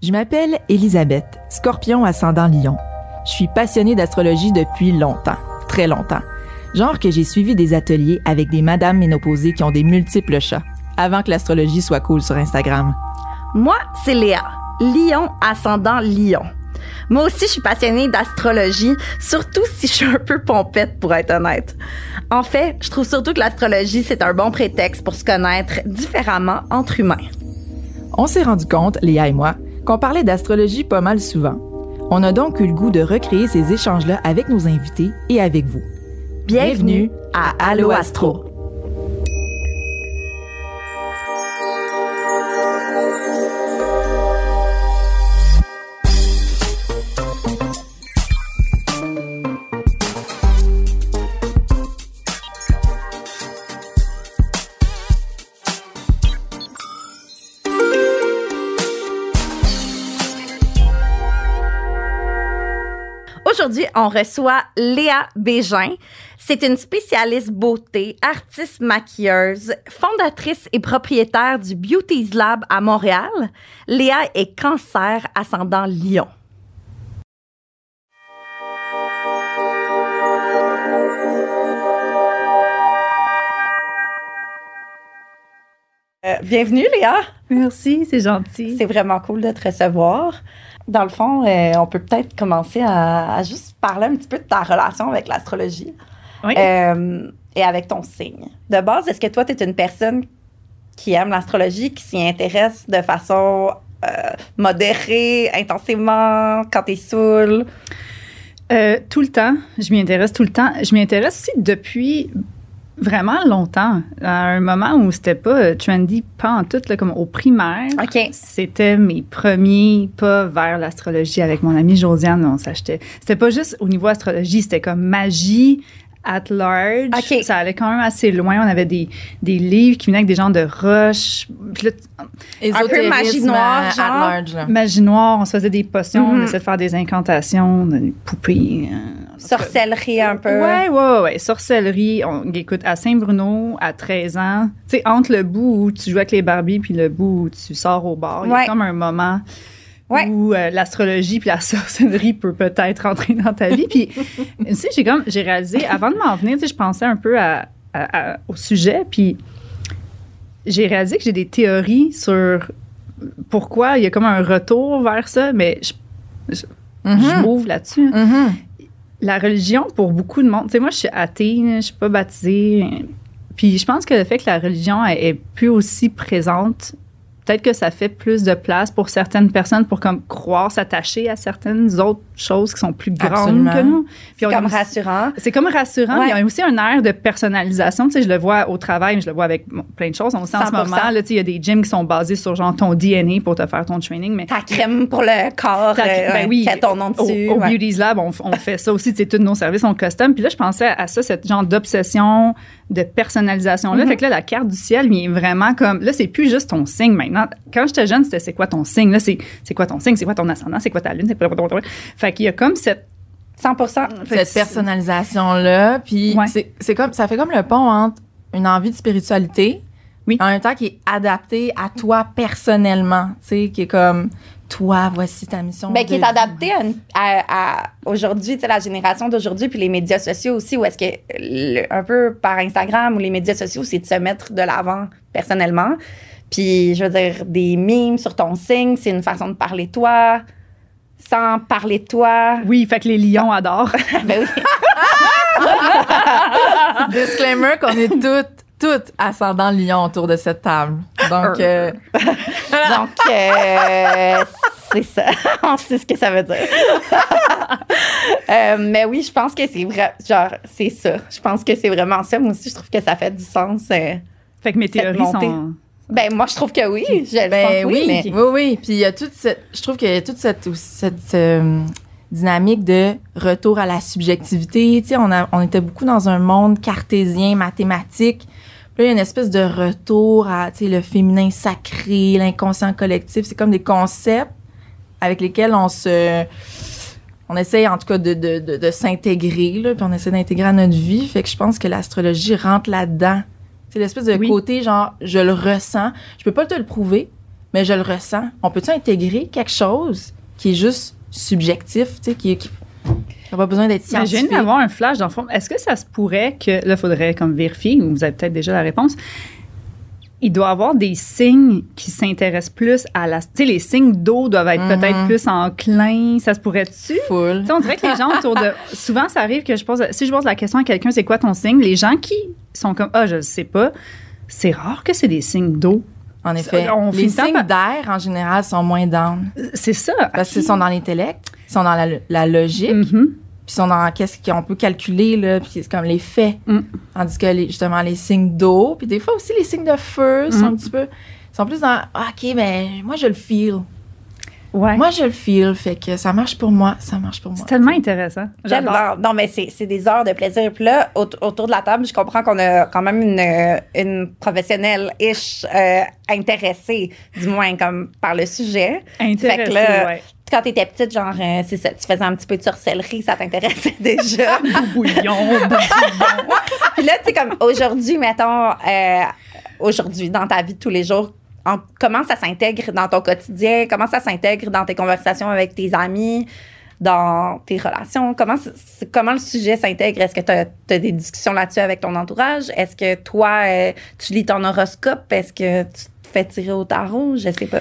Je m'appelle Elisabeth, scorpion ascendant lion. Je suis passionnée d'astrologie depuis longtemps, très longtemps. Genre que j'ai suivi des ateliers avec des madames ménopausées qui ont des multiples chats, avant que l'astrologie soit cool sur Instagram. Moi, c'est Léa, lion ascendant lion. Moi aussi, je suis passionnée d'astrologie, surtout si je suis un peu pompette, pour être honnête. En fait, je trouve surtout que l'astrologie, c'est un bon prétexte pour se connaître différemment entre humains. On s'est rendu compte, Léa et moi, qu'on parlait d'astrologie pas mal souvent. On a donc eu le goût de recréer ces échanges-là avec nos invités et avec vous. Bienvenue à Allo Astro. On reçoit Léa Bégin. C'est une spécialiste beauté, artiste maquilleuse, fondatrice et propriétaire du Beauties Lab à Montréal. Léa est cancer ascendant lion. Euh, bienvenue, Léa. Merci, c'est gentil. C'est vraiment cool de te recevoir. Dans le fond, euh, on peut peut-être commencer à, à juste parler un petit peu de ta relation avec l'astrologie Oui. euh, et avec ton signe. De base, est-ce que toi, tu es une personne qui aime l'astrologie, qui s'y intéresse de façon euh, modérée, intensément, quand t'es saoul? Euh, tout le temps, je m'y intéresse tout le temps. Je m'y intéresse aussi depuis vraiment longtemps. À un moment où c'était pas euh, trendy, pas en tout, là, comme au primaire. OK. C'était mes premiers pas vers l'astrologie avec mon amie Josiane. On s'achetait. C'était pas juste au niveau astrologie, c'était comme magie at large. Ça allait quand même assez loin. On avait des, des livres qui venaient avec des genres de roches. Puis là, Un peu magie noire, à- genre. at large, là. magie noire, on se faisait des potions, Mhm. on essayait de faire des incantations, des poupées. euh, cas. Sorcellerie un peu. Ouais, ouais, ouais, ouais. Sorcellerie. On, écoute, à Saint-Bruno, à 13 ans, tu sais, entre le bout où tu joues avec les Barbies puis le bout où tu sors au bar, il y Ouais. a comme un moment Ouais. où euh, l'astrologie puis la sorcellerie peut peut-être rentrer dans ta vie. Puis, tu sais, j'ai comme, j'ai réalisé, avant de m'en venir, tu sais, je pensais un peu à, à- à- au sujet, puis j'ai réalisé que j'ai des théories sur pourquoi il y a comme un retour vers ça, mais je, je, je Mhm. m'ouvre là-dessus. Mhm. La religion, pour beaucoup de monde, tu sais, moi, je suis athée, je suis pas baptisée. Puis je pense que le fait que la religion est, est plus aussi présente, peut-être que ça fait plus de place pour certaines personnes pour comme croire, s'attacher à certaines autres choses qui sont plus grandes Absolument. que nous. Puis on a Comme aussi- rassurant. c'est comme rassurant. Ouais. Il y a aussi un air de personnalisation. Tu sais, je le vois au travail, mais je le vois avec plein de choses. On sait en ce 100%. moment, là, tu sais, il y a des gyms qui sont basés sur genre ton DNA pour te faire ton training. Mais Ta crème pour le corps, Ta- euh, ben oui, ton nom au, dessus. au ouais. Beauties Lab, on, on fait ça aussi. Tu sais, tous nos services sont custom. Puis là, je pensais à ça, cette genre d'obsession, de personnalisation-là. Mhm. Fait que là, la carte du ciel vient vraiment comme. Là, c'est plus juste ton signe maintenant. Quand j'étais jeune, c'était c'est quoi ton signe? Là, c'est c'est quoi ton signe, c'est quoi ton ascendant, c'est quoi ta lune, c'est quoi ton. Fait qu'il y a comme cette. 100 fait que Cette personnalisation-là, puis Ouais. c'est- c'est comme, ça fait comme le pont entre une envie de spiritualité, Oui. en même temps qui est adaptée à toi personnellement, tu sais, qui est comme, toi, voici ta mission. Ben, qui est adapté à, une- à- à aujourd'hui, tu sais, la génération d'aujourd'hui, puis les médias sociaux aussi, où est-ce que, le- un peu par Instagram ou les médias sociaux, c'est de se mettre de l'avant personnellement. Puis, je veux dire, des mimes sur ton signe, c'est une façon de parler de toi, sans parler de toi. Oui, fait que les lions adorent. ben oui. Disclaimer qu'on est toutes, toutes ascendant lion autour de cette table. Donc, euh, Donc, euh, c'est ça. On sait ce que ça veut dire. Euh, mais oui, je pense que c'est vrai. Genre, c'est ça. Je pense que c'est vraiment ça. Moi aussi, je trouve que ça fait du sens. euh. Fait que mes théories sont. Ben, moi, je trouve que oui. Je le Ben sens oui, mais- oui, oui. Puis il y a toute cette, je trouve qu'il y a toute cette, cette euh, dynamique de retour à la subjectivité. Tu sais, on, a, on était beaucoup dans un monde cartésien, mathématique. Puis là, il y a une espèce de retour à, tu sais, le féminin sacré, l'inconscient collectif. C'est comme des concepts avec lesquels on se, on essaye en tout cas de, de, de, de s'intégrer, là, puis on essaie d'intégrer à notre vie. Fait que je pense que l'astrologie rentre là-dedans. C'est l'espèce de Oui. côté, genre, je le ressens. Je peux pas te le prouver, mais je le ressens. On peut-tu intégrer quelque chose qui est juste subjectif, tu sais, qui, qui n'a pas besoin d'être Mais je viens scientifique? d'avoir un flash dans le fond. Est-ce que ça se pourrait que, là, il faudrait comme vérifier, ou vous avez peut-être déjà la réponse, il doit y avoir des signes qui s'intéressent plus à la... Tu sais, les signes d'eau doivent être Mhm. peut-être plus enclins. Ça se pourrait-tu? Full. Tu sais, on dirait que les gens autour de. Souvent, ça arrive que je pose. Si je pose la question à quelqu'un, c'est quoi ton signe? Les gens qui sont comme, ah, je ne sais pas, c'est rare que c'est des signes d'eau. En effet. on les par- signes d'air, en général, sont moins down. C'est ça. Parce qu'ils sont dans l'intellect, ils sont dans la, la logique, Mhm. puis ils sont dans qu'est-ce qu'on peut calculer, là, puis c'est comme les faits. Mm. Tandis que, les- justement, les signes d'eau, puis des fois aussi les signes de feu sont Mm. un petit peu... sont plus dans, ah, OK, mais moi, je le feel. Ouais. Moi, je le feel, fait que ça marche pour moi, ça marche pour moi. c'est tellement intéressant. J'adore. Tellement. Non, mais c'est c'est des heures de plaisir. Puis là, au- autour de la table, je comprends qu'on a quand même une, une professionnelle-ish euh, intéressée, du moins comme par le sujet. Intéressé, Fait que là, ouais. Quand t'étais petite, genre, euh, c'est ça, tu faisais un petit peu de sorcellerie, ça t'intéressait déjà. Bouillon, Puis là, tu sais, comme aujourd'hui, mettons, euh, aujourd'hui, dans ta vie de tous les jours, en- comment ça s'intègre dans ton quotidien? Comment ça s'intègre dans tes conversations avec tes amis, dans tes relations? Comment, comment le sujet s'intègre? Est-ce que tu as, des discussions là-dessus avec ton entourage? Est-ce que toi, euh, tu lis ton horoscope? Est-ce que tu te fais tirer au tarot? Je sais pas.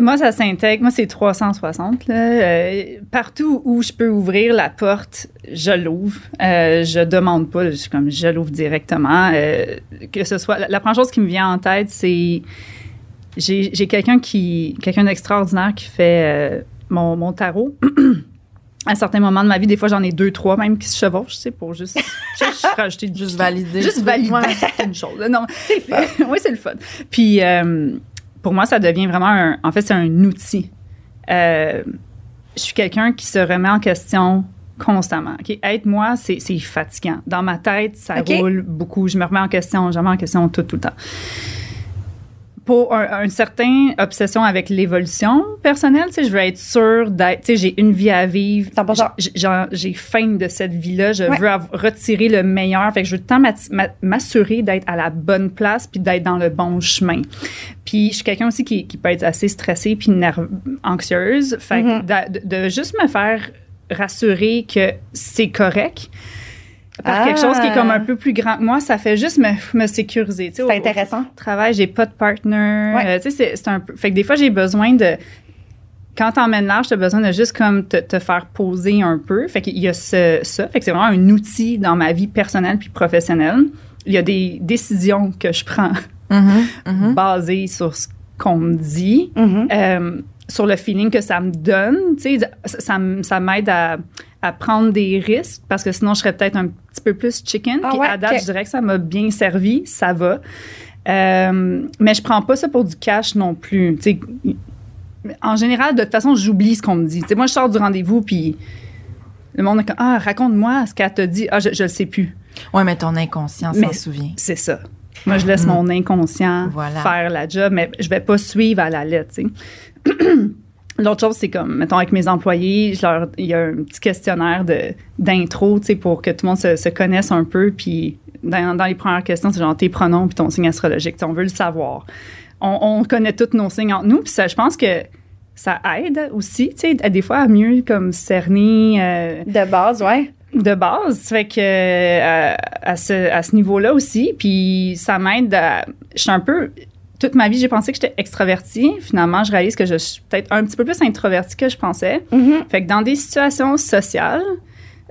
Moi, ça s'intègre. Moi, c'est 360. Là. Euh, partout où je peux ouvrir la porte, je l'ouvre. Euh, je demande pas. Je comme je l'ouvre directement. Euh, que ce soit la première chose qui me vient en tête, c'est j'ai quelqu'un qui quelqu'un d'extraordinaire qui fait euh, mon, mon tarot. à certains moments de ma vie, des fois, j'en ai deux, trois même qui se chevauchent, sais, pour juste, juste rajouter du Juste valider. Juste valider Ouais. certaines choses. Non, oui, c'est le fun. Puis, euh, pour moi, ça devient vraiment un. En fait, c'est un outil. Euh, je suis quelqu'un qui se remet en question constamment. OK? Être moi, c'est c'est fatigant. Dans ma tête, ça OK. roule beaucoup. Je me remets en question, je me remets en question tout, tout le temps. Pour un, un certain obsession avec l'évolution personnelle, tu sais, je veux être sûre d'être, tu sais, j'ai une vie à vivre. 100%. J- j'en- J'ai faim de cette vie-là. Je Ouais. veux retirer le meilleur. Fait que je veux tant m'assurer d'être à la bonne place puis d'être dans le bon chemin. Puis je suis quelqu'un aussi qui, qui peut être assez stressée puis anxieuse. Fait que Mhm. de, de juste me faire rassurer que c'est correct par Ah. quelque chose qui est comme un peu plus grand que moi, ça fait juste me, me sécuriser. C'est intéressant. au travail, j'ai pas de partner. Ouais. Euh, tu sais, c'est- un peu. Fait que des fois, j'ai besoin de. Quand t'emmènes large, t'as besoin de juste comme te, te faire poser un peu. Fait qu'il y a ce, ça. Fait que c'est vraiment un outil dans ma vie personnelle puis professionnelle. Il y a des décisions que je prends Mhm, mhm. basées sur ce qu'on me dit, Mhm. euh, sur le feeling que ça me donne. Tu sais, ça, ça ça m'aide à, à prendre des risques parce que sinon, je serais peut-être un petit peu plus chicken. Ah Puis ouais, à date, je dirais que ça m'a bien servi. Ça va. Euh, mais je prends pas ça pour du cash non plus. En général, de toute façon, j'oublie ce qu'on me dit. Tu sais, moi, je sors du rendez-vous, puis le monde est comme Ah, raconte-moi ce qu'elle t'a dit. Ah, je, je le sais plus. Ouais, mais ton inconscient s'en souvient. C'est ça. Moi, je laisse Mm. mon inconscient Voilà. faire la job, mais je vais pas suivre à la lettre. L'autre chose, c'est comme, mettons, avec mes employés, je leur- il y a un petit questionnaire d'intro, tu sais, pour que tout le monde se, se connaisse un peu. Puis, dans, dans les premières questions, c'est genre tes pronoms puis ton signe astrologique. Tu sais, on veut le savoir. On, on connaît tous nos signes entre nous. Puis, ça, je pense que ça aide aussi, tu sais, à des fois à mieux comme cerner. euh, De base, ouais. de base. Fait que euh, à ce, à ce niveau-là aussi, puis ça m'aide à. Je suis un peu. Toute ma vie, j'ai pensé que j'étais extravertie. Finalement, je réalise que je suis peut-être un petit peu plus introvertie que je pensais. Mhm. Fait que dans des situations sociales,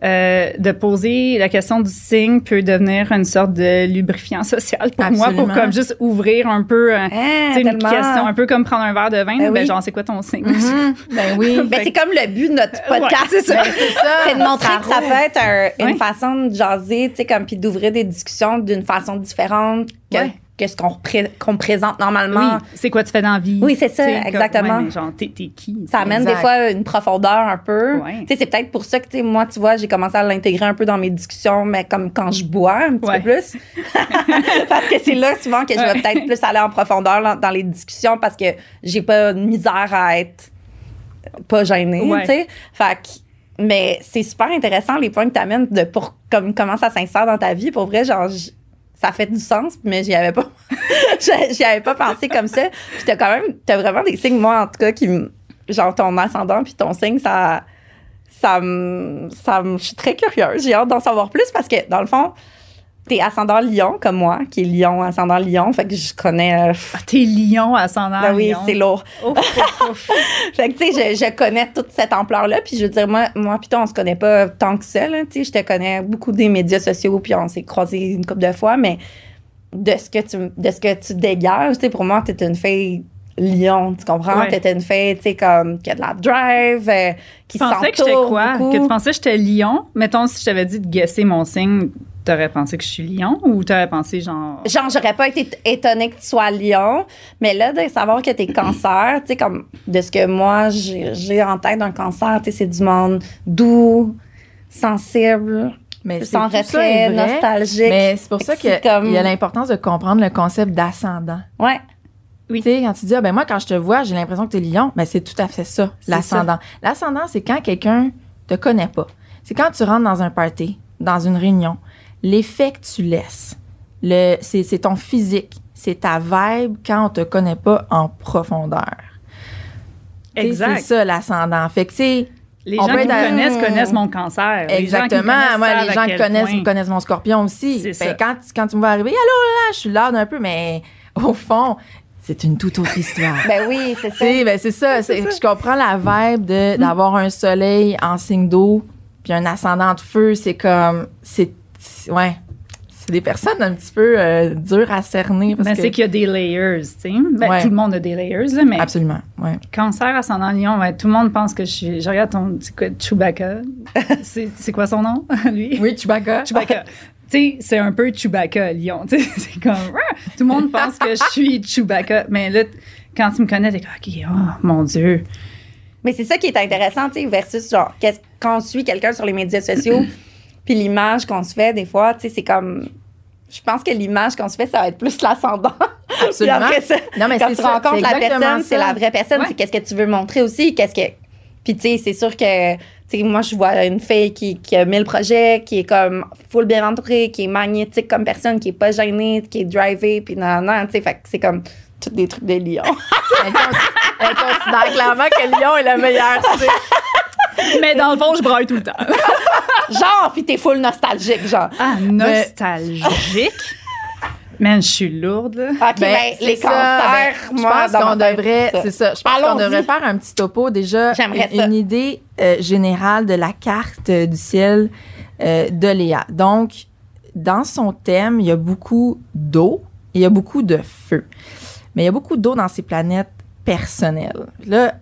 euh, de poser la question du signe peut devenir une sorte de lubrifiant social pour moi, pour comme juste ouvrir un peu euh, sais, une question, un peu comme prendre un verre de vin. Ben ben, oui. genre, c'est quoi ton signe? Mhm. Ben oui. Ben, c'est comme le but de notre podcast. Ouais, c'est ça. Ben, c'est de montrer que ça peut être un- une Ouais. façon de jaser, tu sais, comme puis d'ouvrir des discussions d'une façon différente que, Ouais. Que ce qu'on repré- qu'on présente normalement. Oui, c'est quoi tu fais dans la vie? Oui, c'est ça, comme- exactement. ouais, genre, t'es, t'es qui? Ça amène Exact. des fois une profondeur un peu. Ouais. C'est peut-être pour ça que, moi, tu vois, j'ai commencé à l'intégrer un peu dans mes discussions, mais comme quand je bois un petit Ouais. peu plus. parce que c'est là souvent que je vais peut-être plus aller en profondeur dans, dans les discussions parce que j'ai pas de misère à être pas gênée, tu sais. Fait que- mais c'est super intéressant les points que tu amènes de pour comme comment ça s'insère dans ta vie. Pour vrai, genre, ça fait du sens, mais j'y avais pas, j'y avais pas pensé comme ça. Puis t'as quand même, t'as vraiment des signes, moi, en tout cas, qui, genre ton ascendant puis ton signe, ça, ça ça me, je suis très curieuse. J'ai hâte d'en savoir plus parce que, dans le fond, t'es ascendant lion, comme moi, qui est lion, ascendant lion. Fait que je connais, euh, Ah, T'es lion ascendant ben oui, c'est lourd. Ouf, ouf, ouf. Fait que, tu sais, je, je connais toute cette ampleur-là. Puis, je veux dire, moi, moi puis toi, on se connaît pas tant que ça, là. Tu sais, je te connais beaucoup des médias sociaux, puis on s'est croisés une couple de fois, mais de ce que tu, de ce que tu dégages, tu sais, pour moi, t'es une fille lion, tu comprends? Ouais. T'es une fille, tu sais, comme, qui a de la drive, euh, qui Tu pensais que j'étais s'entoure quoi? beaucoup. Que tu pensais que j'étais lion? Mettons, si je t'avais dit de guesser mon signe, t'aurais pensé que je suis lion ou t'aurais pensé genre. Genre, j'aurais pas été étonnée que tu sois lion, mais là, de savoir que t'es cancer, tu sais, comme de ce que moi, j'ai en tête d'un cancer, tu sais, c'est du monde doux, sensible, Mais c'est sans ça retrait, nostalgique. Mais c'est pour ça qu'il comme- y a l'importance de comprendre le concept d'ascendant. Ouais. Oui. Tu sais, quand tu dis, ah, ben moi, quand je te vois, j'ai l'impression que tu es lion, ben c'est tout à fait ça, l'ascendant. L'ascendant, c'est quand quelqu'un te connaît pas. C'est quand tu rentres dans un party, dans une réunion, l'effet que tu laisses, le, c'est, c'est ton physique, c'est ta vibe quand on te connaît pas en profondeur. Exact. C'est ça, l'ascendant. Fait que, tu sais, Les On gens qui me connaissent connaissent mon cancer. Exactement. Moi, les gens qui connaissent connaissent mon scorpion aussi. C'est Fait ça. quand, quand tu me vois arriver, allô, là, je suis là un peu, mais au fond, c'est une toute autre histoire. Ben oui, c'est Tu ça. sais, ben c'est ça. c'est- Je comprends la vibe de, d'avoir un soleil en signe d'eau puis un ascendant de feu. C'est comme. C'est. Ouais. C'est des personnes un petit peu euh, dures à cerner. Parce Ben, que, c'est qu'il y a des layers, tu sais. Ben, Ouais. Tout le monde a des layers, là, mais Absolument. Ouais. cancer ascendant lion, ouais, tout le monde pense que je suis. Je regarde ton. C'est quoi, Chewbacca? c'est, c'est quoi son nom, lui? Oui, Chewbacca. Chewbacca. tu sais, c'est un peu Chewbacca, lion. Tu sais, c'est comme. Tout le monde pense que je suis Chewbacca. Mais là, quand tu me connais, t'es comme, OK, oh mon Dieu. Mais c'est ça qui est intéressant, tu sais, versus genre, qu'est-ce- quand on suit quelqu'un sur les médias sociaux, puis l'image qu'on se fait, des fois, tu sais, c'est comme. Je pense que l'image qu'on se fait, ça va être plus l'ascendant. Absolument. après ça, Non, mais quand tu ça, rencontres la personne, c'est la vraie personne, Ouais. c'est qu'est-ce que tu veux montrer aussi, qu'est-ce que. Puis tu sais, c'est sûr que, tu sais, moi je vois une fille qui, qui a mille projets, qui est comme full bien entourée, qui est magnétique comme personne, qui est pas gênée, qui est drivée, puis non, non, tu sais, fait que c'est comme tous des trucs de lion. Elle, considère clairement que Lyon est le meilleur. tu sais. Mais dans le fond, je braille tout le temps. genre, puis t'es full nostalgique, genre. Ah, nostalgique? Man, je suis lourde, là. OK, ben, c'est les ça. cancers, Ben, moi, je pense qu'on devrait, c'est ça. Je pense qu'on devrait faire un petit topo déjà. J'aimerais une, ça. une idée euh, générale de la carte euh, du ciel euh, de Léa. Donc, dans son thème, il y a beaucoup d'eau et il y a beaucoup de feu. Mais il y a beaucoup d'eau dans ses planètes personnelles. Là,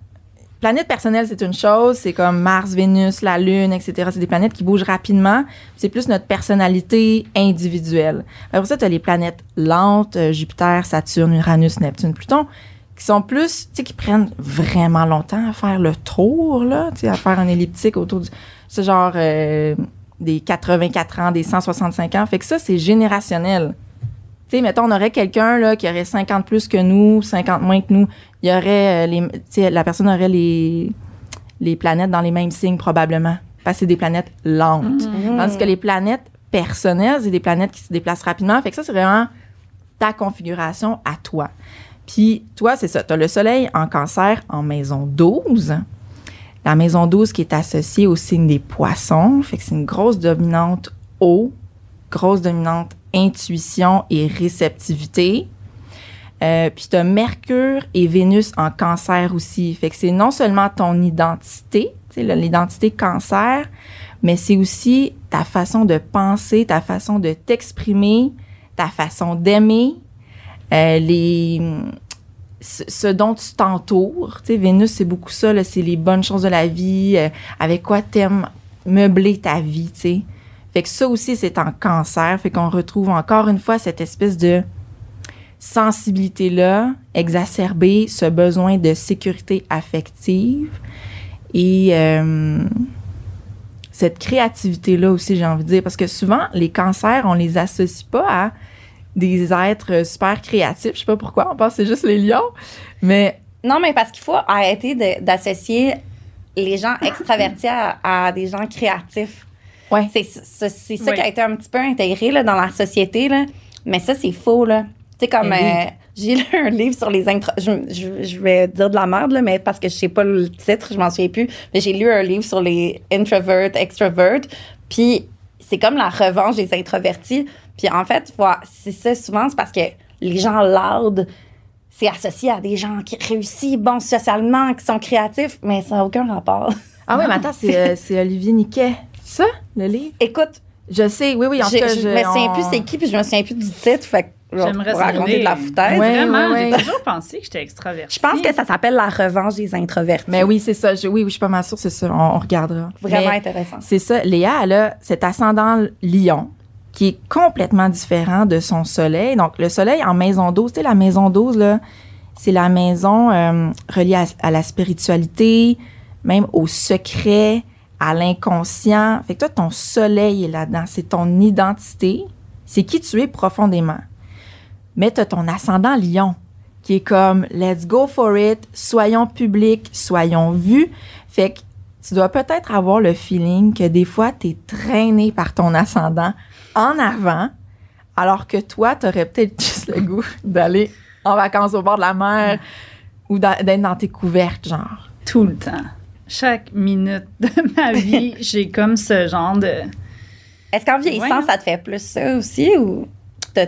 planète personnelle, c'est une chose, c'est comme Mars, Vénus, la Lune, etc. C'est des planètes qui bougent rapidement. C'est plus notre personnalité individuelle. Après ça, tu as les planètes lentes, euh, Jupiter, Saturne, Uranus, Neptune, Pluton, qui sont plus, tu sais, qui prennent vraiment longtemps à faire le tour, là, tu sais, à faire un elliptique autour du. C'est genre euh, des 84 ans, des 165 ans. Fait que ça, c'est générationnel. Tu sais, mettons, on aurait quelqu'un là, qui aurait 50 plus que nous, 50 moins que nous. Il y aurait, euh, les, la personne aurait les, les planètes dans les mêmes signes probablement. Parce que c'est des planètes lentes. Tandis que les planètes personnelles, c'est des planètes qui se déplacent rapidement. Fait que ça, c'est vraiment ta configuration à toi. Puis toi, c'est ça. Tu as le soleil en cancer en maison 12. La maison 12 qui est associée au signe des poissons. Fait que c'est une grosse dominante eau, grosse dominante intuition et réceptivité. Euh, puis tu as Mercure et Vénus en cancer aussi. Fait que c'est non seulement ton identité, l'identité cancer, mais c'est aussi ta façon de penser, ta façon de t'exprimer, ta façon d'aimer, euh, les ce, dont tu t'entoures. Vénus, c'est beaucoup ça, c'est les bonnes choses de la vie, euh, avec quoi t'aimes meubler ta vie. Fait que ça aussi, c'est en cancer. Fait qu'on retrouve encore une fois cette espèce de sensibilité-là, exacerbée, ce besoin de sécurité affective et euh, cette créativité-là aussi, j'ai envie de dire. Parce que souvent, les cancers, on les associe pas à des êtres super créatifs. Je sais pas pourquoi, on pense que c'est juste les lions. Mais Non, mais parce qu'il faut arrêter d'associer les gens extravertis à des gens créatifs. Ouais, C'est c'est- c'est ça qui a été un petit peu intégré là, dans la société. Là. Mais ça, c'est faux, là. Tu sais, comme. Oui. euh, j'ai lu un livre sur les intro... Je, je- je vais dire de la merde, là, mais parce que je sais pas le titre, je m'en souviens plus. Mais j'ai lu un livre sur les introverts, extroverts. Puis c'est comme la revanche des introvertis. Puis en fait, c'est ça, souvent, c'est parce que les gens loud, c'est associé à des gens qui réussissent, bon, socialement, qui sont créatifs, mais ça n'a aucun rapport. Ah oui, mais attends, c'est euh, c'est Olivier Niquet. Ça, le livre? Écoute, Je sais, oui, oui, en tout je, cas, je je, me souviens on- plus c'est qui, puis je me souviens plus du titre. Fait J'aimerais raconter de la foutaise. Ouais, Vraiment, ouais, j'ai toujours pensé que j'étais extravertie. Je pense que ça s'appelle la revanche des introvertis. Mais oui, c'est ça. Je- oui, oui, je suis pas mal sûre, c'est ça. On, on regardera. Vraiment Mais intéressant. C'est ça. Léa, elle a cet ascendant lion qui est complètement différent de son soleil. Donc, le soleil en maison 12, tu sais, la maison 12, là, c'est la maison euh, reliée à, à la spiritualité, même au secret, à l'inconscient. Fait que toi, ton soleil est là-dedans. C'est ton identité. C'est qui tu es profondément. Mais tu as ton ascendant lion qui est comme let's go for it, soyons publics, soyons vus. Fait que tu dois peut-être avoir le feeling que des fois, tu es traîné par ton ascendant en avant, alors que toi, tu aurais peut-être juste le goût d'aller en vacances au bord de la mer ou d'être dans tes couvertes, genre. Tout le temps. Chaque minute de ma vie, j'ai comme ce genre de. Est-ce qu'en vieillissant, Ouais. ça te fait plus ça aussi ou t'as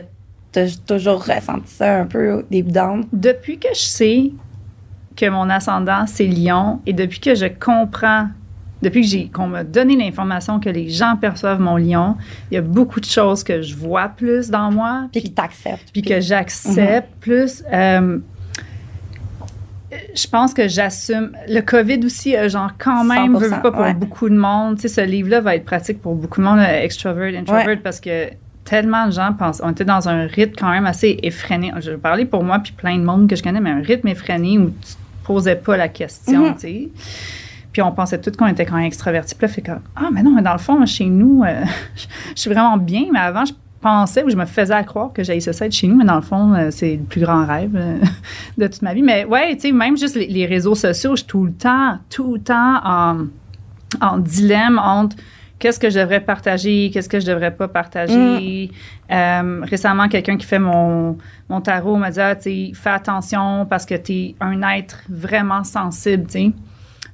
t'as toujours ressenti ça un peu au début d'âme? Depuis que je sais que mon ascendant, c'est lion, et depuis que je comprends, depuis que j'ai qu'on m'a donné l'information que les gens perçoivent mon lion, il y a beaucoup de choses que je vois plus dans moi, Puis qui t'accepte. puis que j'accepte plus. Euh, je pense que j'assume. Le COVID aussi, euh, genre, quand même, 100%, veut, pas pour ouais. beaucoup de monde. Tu sais, ce livre-là va être pratique pour beaucoup de monde, euh, extrovert, introvert, Ouais. parce que tellement de gens pensent. On était dans un rythme quand même assez effréné. Je vais parler pour moi, puis plein de monde que je connais, mais un rythme effréné où tu te posais pas la question, Mhm. tu sais. Puis on pensait tous qu'on était quand même extravertis. Puis là, fait comme, ah, mais non, mais dans le fond, chez nous, euh, je suis vraiment bien, mais avant, je pensais ou je me faisais à croire que j'allais ça chez nous, mais dans le fond, euh, c'est le plus grand rêve euh, de toute ma vie. Mais ouais, tu sais, même juste les, les réseaux sociaux, je suis tout le temps, tout le temps en, en dilemme entre qu'est-ce que je devrais partager, qu'est-ce que je devrais pas partager. Euh, récemment, quelqu'un qui fait mon, mon tarot m'a dit, ah, tu sais, fais attention parce que tu es un être vraiment sensible, tu sais.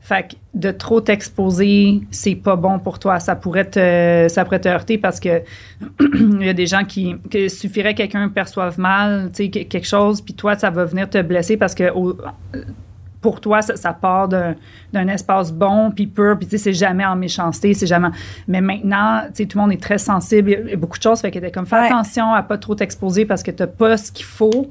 Fait que de trop t'exposer, c'est pas bon pour toi. Ça pourrait te, ça pourrait te heurter parce que il y a des gens qui, que suffirait que quelqu'un perçoive mal, tu sais, que- quelque chose, puis toi, ça va venir te blesser parce que au- pour toi, ça, ça part d'un, espace bon, puis pur, puis tu sais, c'est jamais en méchanceté, c'est jamais... Mais maintenant, tu sais, tout le monde est très sensible, il y a- il y a beaucoup de choses, fait que t'es comme, fais Ouais. attention à pas trop t'exposer parce que t'as pas ce qu'il faut.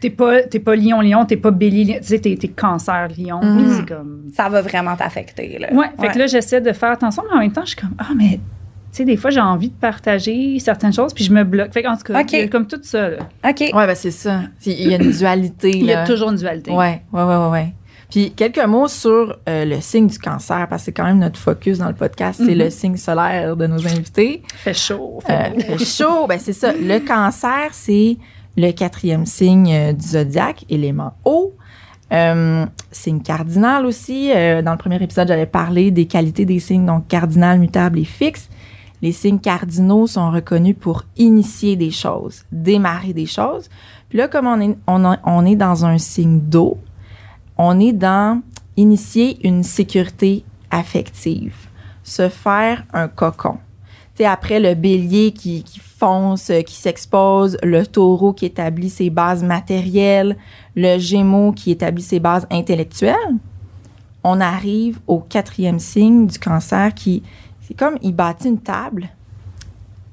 T'es pas, t'es pas lion-lion, t'es pas bélier, tu sais, t'es, t'es cancer-lion, Mhm. c'est comme... Ça va vraiment t'affecter. Là. Ouais, fait que là, j'essaie de faire attention, mais en même temps, je suis comme, ah, mais, tu sais, des fois, j'ai envie de partager certaines choses, puis je me bloque. Fait qu'en tout cas, Ok. il y a comme tout ça, là. OK. Ouais, ben c'est ça. Il y a une dualité. Il y a là. toujours une dualité. Ouais, ouais, ouais, ouais, ouais. Puis quelques mots sur euh, le signe du cancer, parce que c'est quand même notre focus dans le podcast, c'est Mhm. le signe solaire de nos invités. Fait chaud, fait Euh, beau. fait chaud, ben c'est ça. Le cancer, c'est le quatrième signe euh, du zodiaque, élément eau. Euh, signe cardinal aussi. Euh, dans le premier épisode, j'avais parlé des qualités des signes, donc cardinal, mutable et fixe. Les signes cardinaux sont reconnus pour initier des choses, démarrer des choses. Puis là, comme on est, on est dans un signe d'eau, on est dans initier une sécurité affective, se faire un cocon. Sais, après le bélier qui, qui fonce, euh, qui s'expose, le taureau qui établit ses bases matérielles, le gémeau qui établit ses bases intellectuelles, on arrive au quatrième signe du cancer qui, c'est comme il bâtit une table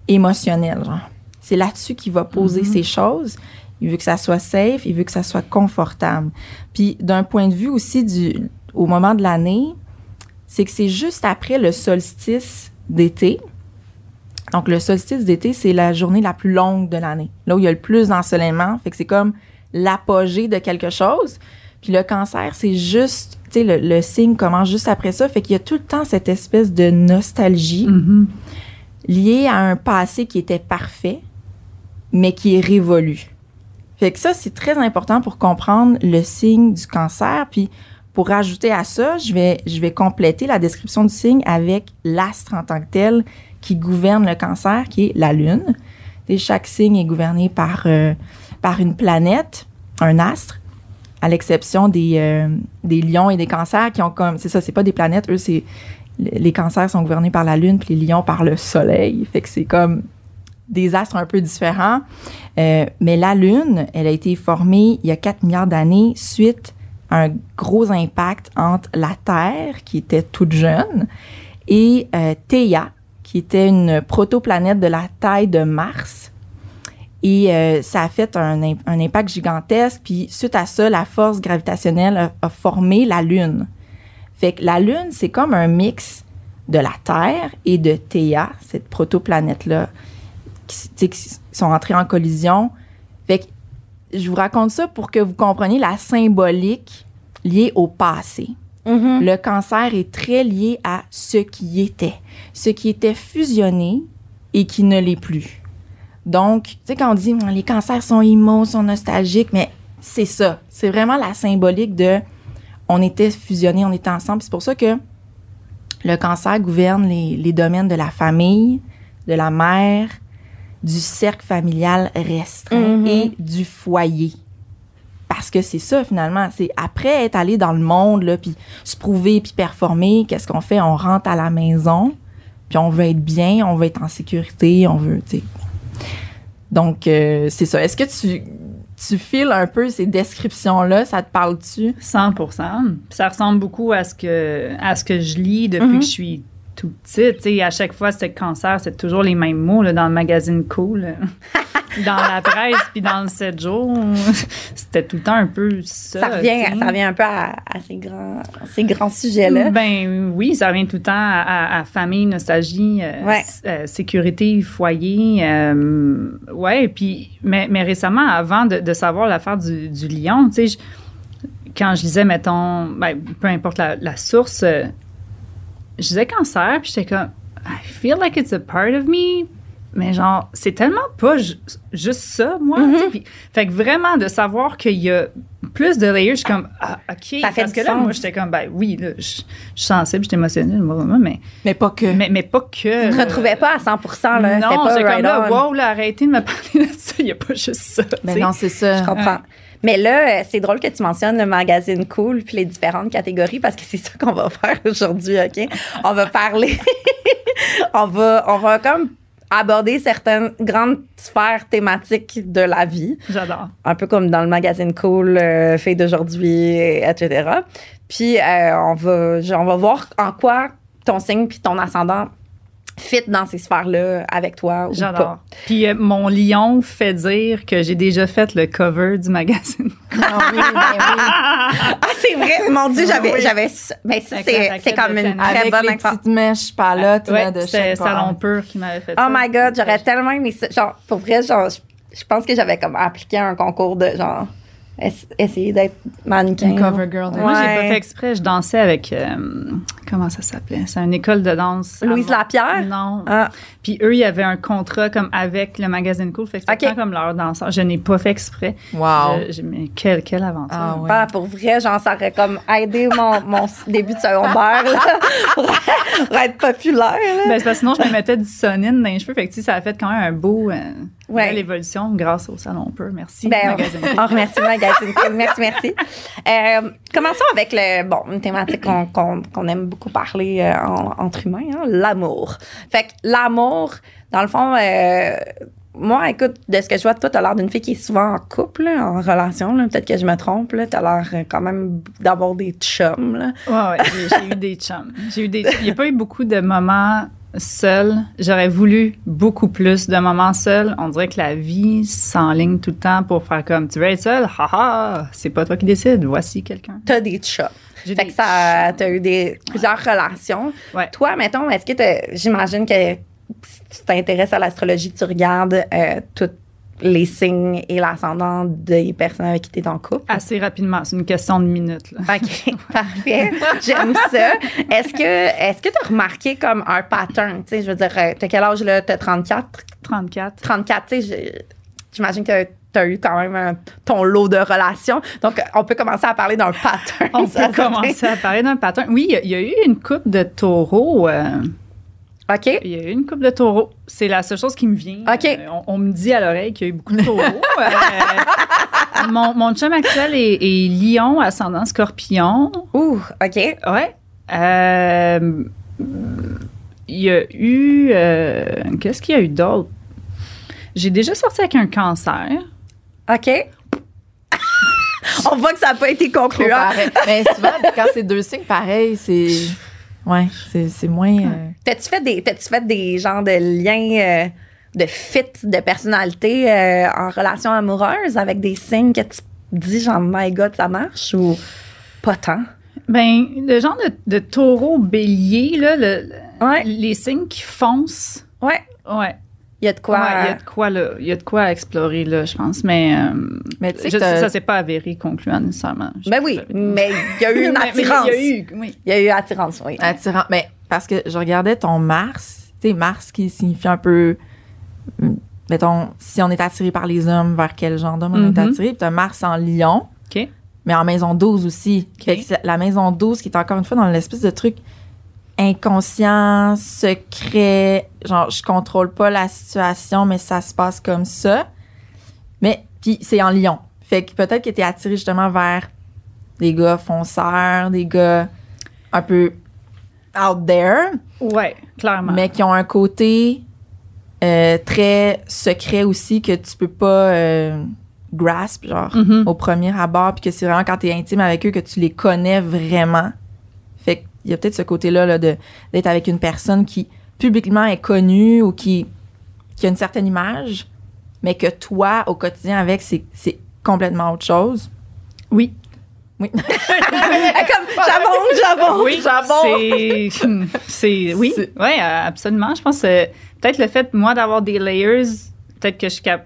émotionnelle. C'est là-dessus qu'il va poser ses choses. Il veut que ça soit safe, il veut que ça soit confortable. Puis d'un point de vue aussi du au moment de l'année, c'est que c'est juste après le solstice d'été. Donc le solstice d'été, c'est la journée la plus longue de l'année. Là où il y a le plus d'ensoleillement, fait que c'est comme l'apogée de quelque chose. Puis le cancer, c'est juste, tu sais, le, le signe commence juste après ça, fait qu'il y a tout le temps cette espèce de nostalgie Mhm. lié à un passé qui était parfait, mais qui est révolu. Fait que ça, c'est très important pour comprendre le signe du cancer. Puis pour rajouter à ça, je vais, je vais compléter la description du signe avec l'astre en tant que tel qui gouverne le cancer, qui est la Lune. Et chaque signe est gouverné par, euh, par une planète, un astre, à l'exception des, euh, des lions et des cancers qui ont comme. C'est ça, c'est pas des planètes, eux, c'est. Les cancers sont gouvernés par la Lune, puis les lions par le Soleil. Fait que c'est comme des astres un peu différents. Euh, mais la Lune, elle a été formée il y a 4 milliards d'années suite à un gros impact entre la Terre, qui était toute jeune, et euh, Theia, qui était une protoplanète de la taille de Mars. Et euh, ça a fait un, im- un impact gigantesque. Puis suite à ça, la force gravitationnelle a, formé la Lune. Fait que la Lune, c'est comme un mix de la Terre et de Theia, cette protoplanète-là, qui, qui sont entrés en collision. Fait que je vous raconte ça pour que vous compreniez la symbolique liée au passé. Mhm. Le cancer est très lié à ce qui était, ce qui était fusionné et qui ne l'est plus. Donc, tu sais, quand on dit les cancers sont immo, sont nostalgiques, mais c'est ça. C'est vraiment la symbolique de on était fusionnés, on était ensemble. C'est pour ça que le cancer gouverne les, les domaines de la famille, de la mère, du cercle familial restreint Mhm. et du foyer. Parce que c'est ça, finalement. C'est après être allé dans le monde, là, puis se prouver, puis performer, qu'est-ce qu'on fait? On rentre à la maison, puis on veut être bien, on veut être en sécurité, on veut, tu sais. Donc, euh, c'est ça. Est-ce que tu, tu files un peu ces descriptions-là? Ça te parle-tu? 100% Ça ressemble beaucoup à ce que, à ce que je lis depuis Mhm. que je suis tout petite. Tu sais, à chaque fois, c'était cancer, c'est toujours les mêmes mots là, dans le magazine Cool, dans la presse, puis dans le 7 jours. C'était tout le temps un peu ça. Ça revient, ça revient un peu à, à ces grands, ces grands sujets-là. Ben oui, ça revient tout le temps à, famille, nostalgie, euh, Ouais. euh, sécurité, foyer. euh, ouais, puis, mais, mais récemment, avant de, de savoir l'affaire du, du lion, tu sais, je- quand je lisais, mettons, ben, peu importe la, la source, euh, je disais cancer, puis j'étais comme, I feel like it's a part of me. Mais genre, c'est tellement pas ju- juste ça, moi. Tu sais, puis- fait que vraiment, de savoir qu'il y a plus de layers, je suis comme, ah, OK. Ça fait parce que là, sens. moi, j'étais comme, ben oui, là, je, je suis sensible, je suis émotionnelle, moi, moi, mais, Mais pas que. mais, mais pas que. Tu te retrouvais pas à 100 là. Non, pas j'étais right comme là, on. wow, là, arrêtez de me parler de ça, il n'y a pas juste ça. Mais sais. non, c'est ça. Je comprends. Mais là, euh, c'est drôle que tu mentionnes le magazine Cool puis les différentes catégories parce que c'est ça qu'on va faire aujourd'hui, OK? On va parler, on va, on va comme aborder certaines grandes sphères thématiques de la vie, J'adore. un peu comme dans le magazine Cool, euh, Fille d'aujourd'hui, etc. Puis euh, on va, on va voir en quoi ton signe puis ton ascendant fit dans ces sphères-là avec toi ou pas. J'adore. Puis euh, mon lion fait dire que j'ai déjà fait le cover du magazine. Ah oui, ben oui. Ah, c'est vrai! Mon Dieu, j'avais. Oui. j'avais mais ça, Avec c'est, c'est comme une très Avec bonne les info. petites mèches palottes là, ouais, de c'est Salon. Pur qui m'avait fait Oh ça. my God, j'aurais tellement aimé ça. Genre, pour vrai, genre, je, je pense que j'avais comme appliqué un concours de genre. Ess- essayer d'être mannequin. Une cover girl. de- Moi, j'ai pas Ouais. fait exprès. Je dansais avec. euh, comment ça s'appelait? C'est une école de danse. Louise Lapierre? Non. Ah, Puis eux, il y avait un contrat comme avec le magazine Cool. Fait que c'était Ok. tout le temps comme leur danseur. Je n'ai pas fait exprès. Wow. Je- je- mais quelle, quelle aventure. Ah ouais. ah, pour vrai, genre, ça aurait comme aidé mon, mon début de secondaire, là, pour, pour être populaire, là. Ben, parce que sinon, je me mettais du sonine dans les cheveux. Fait que, ça a fait quand même un beau. Euh, Ouais. belle évolution grâce au Salon Pur. Merci, Ben, magazine. on remercie magazine. Merci, merci. Euh, commençons avec le, bon, une thématique qu'on qu'on- qu'on aime beaucoup parler euh, en- entre humains, hein, l'amour. Fait que l'amour, dans le fond, euh, moi, écoute, de ce que je vois, toi, t'as l'air d'une fille qui est souvent en couple, là, en relation. là. Peut-être que je me trompe. là. T'as l'air quand même d'avoir des chums. Là. Ouais, ouais, j'ai, j'ai eu des chums. J'ai eu des. Il n'y a pas eu beaucoup de moments seuls. J'aurais voulu beaucoup plus de moments seuls. On dirait que la vie s'enligne tout le temps pour faire comme tu veux être seul. Haha, c'est pas toi qui décides. Voici quelqu'un. T'as des. J'ai Fait des que ça, t'as eu des, plusieurs relations. Ouais. Toi, mettons, est-ce que t'as- j'imagine que si tu t'intéresses à l'astrologie, tu regardes euh, tous les signes et l'ascendant des personnes avec qui tu es en couple? Assez rapidement, c'est une question de minutes. là. OK, parfait. J'aime ça. Est-ce que est-ce que tu as remarqué comme un pattern? Tu sais, je veux dire, euh, t'as quel âge là? T'as 34? 34. 34, tu sais, j'imagine que tu as eu quand même un- ton lot de relations. Donc, on peut commencer à parler d'un pattern. On peut commencer à parler d'un pattern. Oui, il y a- il y, a eu une coupe de taureaux. euh, OK. Il y a eu une coupe de taureaux. C'est la seule chose qui me vient. OK. Euh, on, on me dit à l'oreille qu'il y a eu beaucoup de taureaux. Euh, mon, mon chum actuel est, est lion, ascendant scorpion. Ouh, OK. Ouais. Euh, il y a eu. euh, Qu'est-ce qu'il y a eu d'autre? J'ai déjà sorti avec un cancer. OK. On voit que ça n'a pas été concluant. Mais souvent, quand c'est deux signes pareils, c'est. Ouais, c'est c'est moins. euh, T'as-tu fait des, t'as-tu fait des genres de liens euh, de fit de personnalité euh, en relation amoureuse avec des signes que tu dis genre my god ça marche ou pas tant? Ben, le genre de, de taureau bélier, là, le- Ouais. les signes qui foncent. Ouais. Ouais. Il y a de quoi. Ouais, il y a de quoi là, il y a de quoi à explorer là, je pense, mais, euh, Mais je- ça s'est pas avéré concluant nécessairement. Ben oui, mais il y a eu une Mais- mais attirance. Il y a eu, oui. Il y a eu attirance, oui. attirant. Mais parce que je regardais ton Mars, tu sais, Mars qui signifie un peu. hum, Mettons, si on est attiré par les hommes, vers quel genre d'homme on est Mhm. attiré. Puis t'as Mars en lion, OK. mais en maison 12 aussi. Fait que c'est la maison 12 qui est encore une fois dans l'espèce de truc inconscient, secret. Genre, je contrôle pas la situation, mais ça se passe comme ça. Mais, puis c'est en lion. Fait que peut-être que t'es attiré justement vers des gars fonceurs, des gars un peu out there, Ouais, clairement. mais qui ont un côté euh, très secret aussi que tu peux pas euh, grasp, genre, Mhm. au premier abord, puis que c'est vraiment quand tu es intime avec eux que tu les connais vraiment. Qu'il y a peut-être ce côté-là là, de, d'être avec une personne qui publiquement est connue ou qui, qui a une certaine image, mais que toi, au quotidien, avec, c'est, c'est complètement autre chose. Oui. Oui. Comme j'abonde, j'abonde. Oui, c'est, c'est, oui, C'est- ouais, absolument. Je pense que peut-être le fait, moi, d'avoir des layers, peut-être que je cap,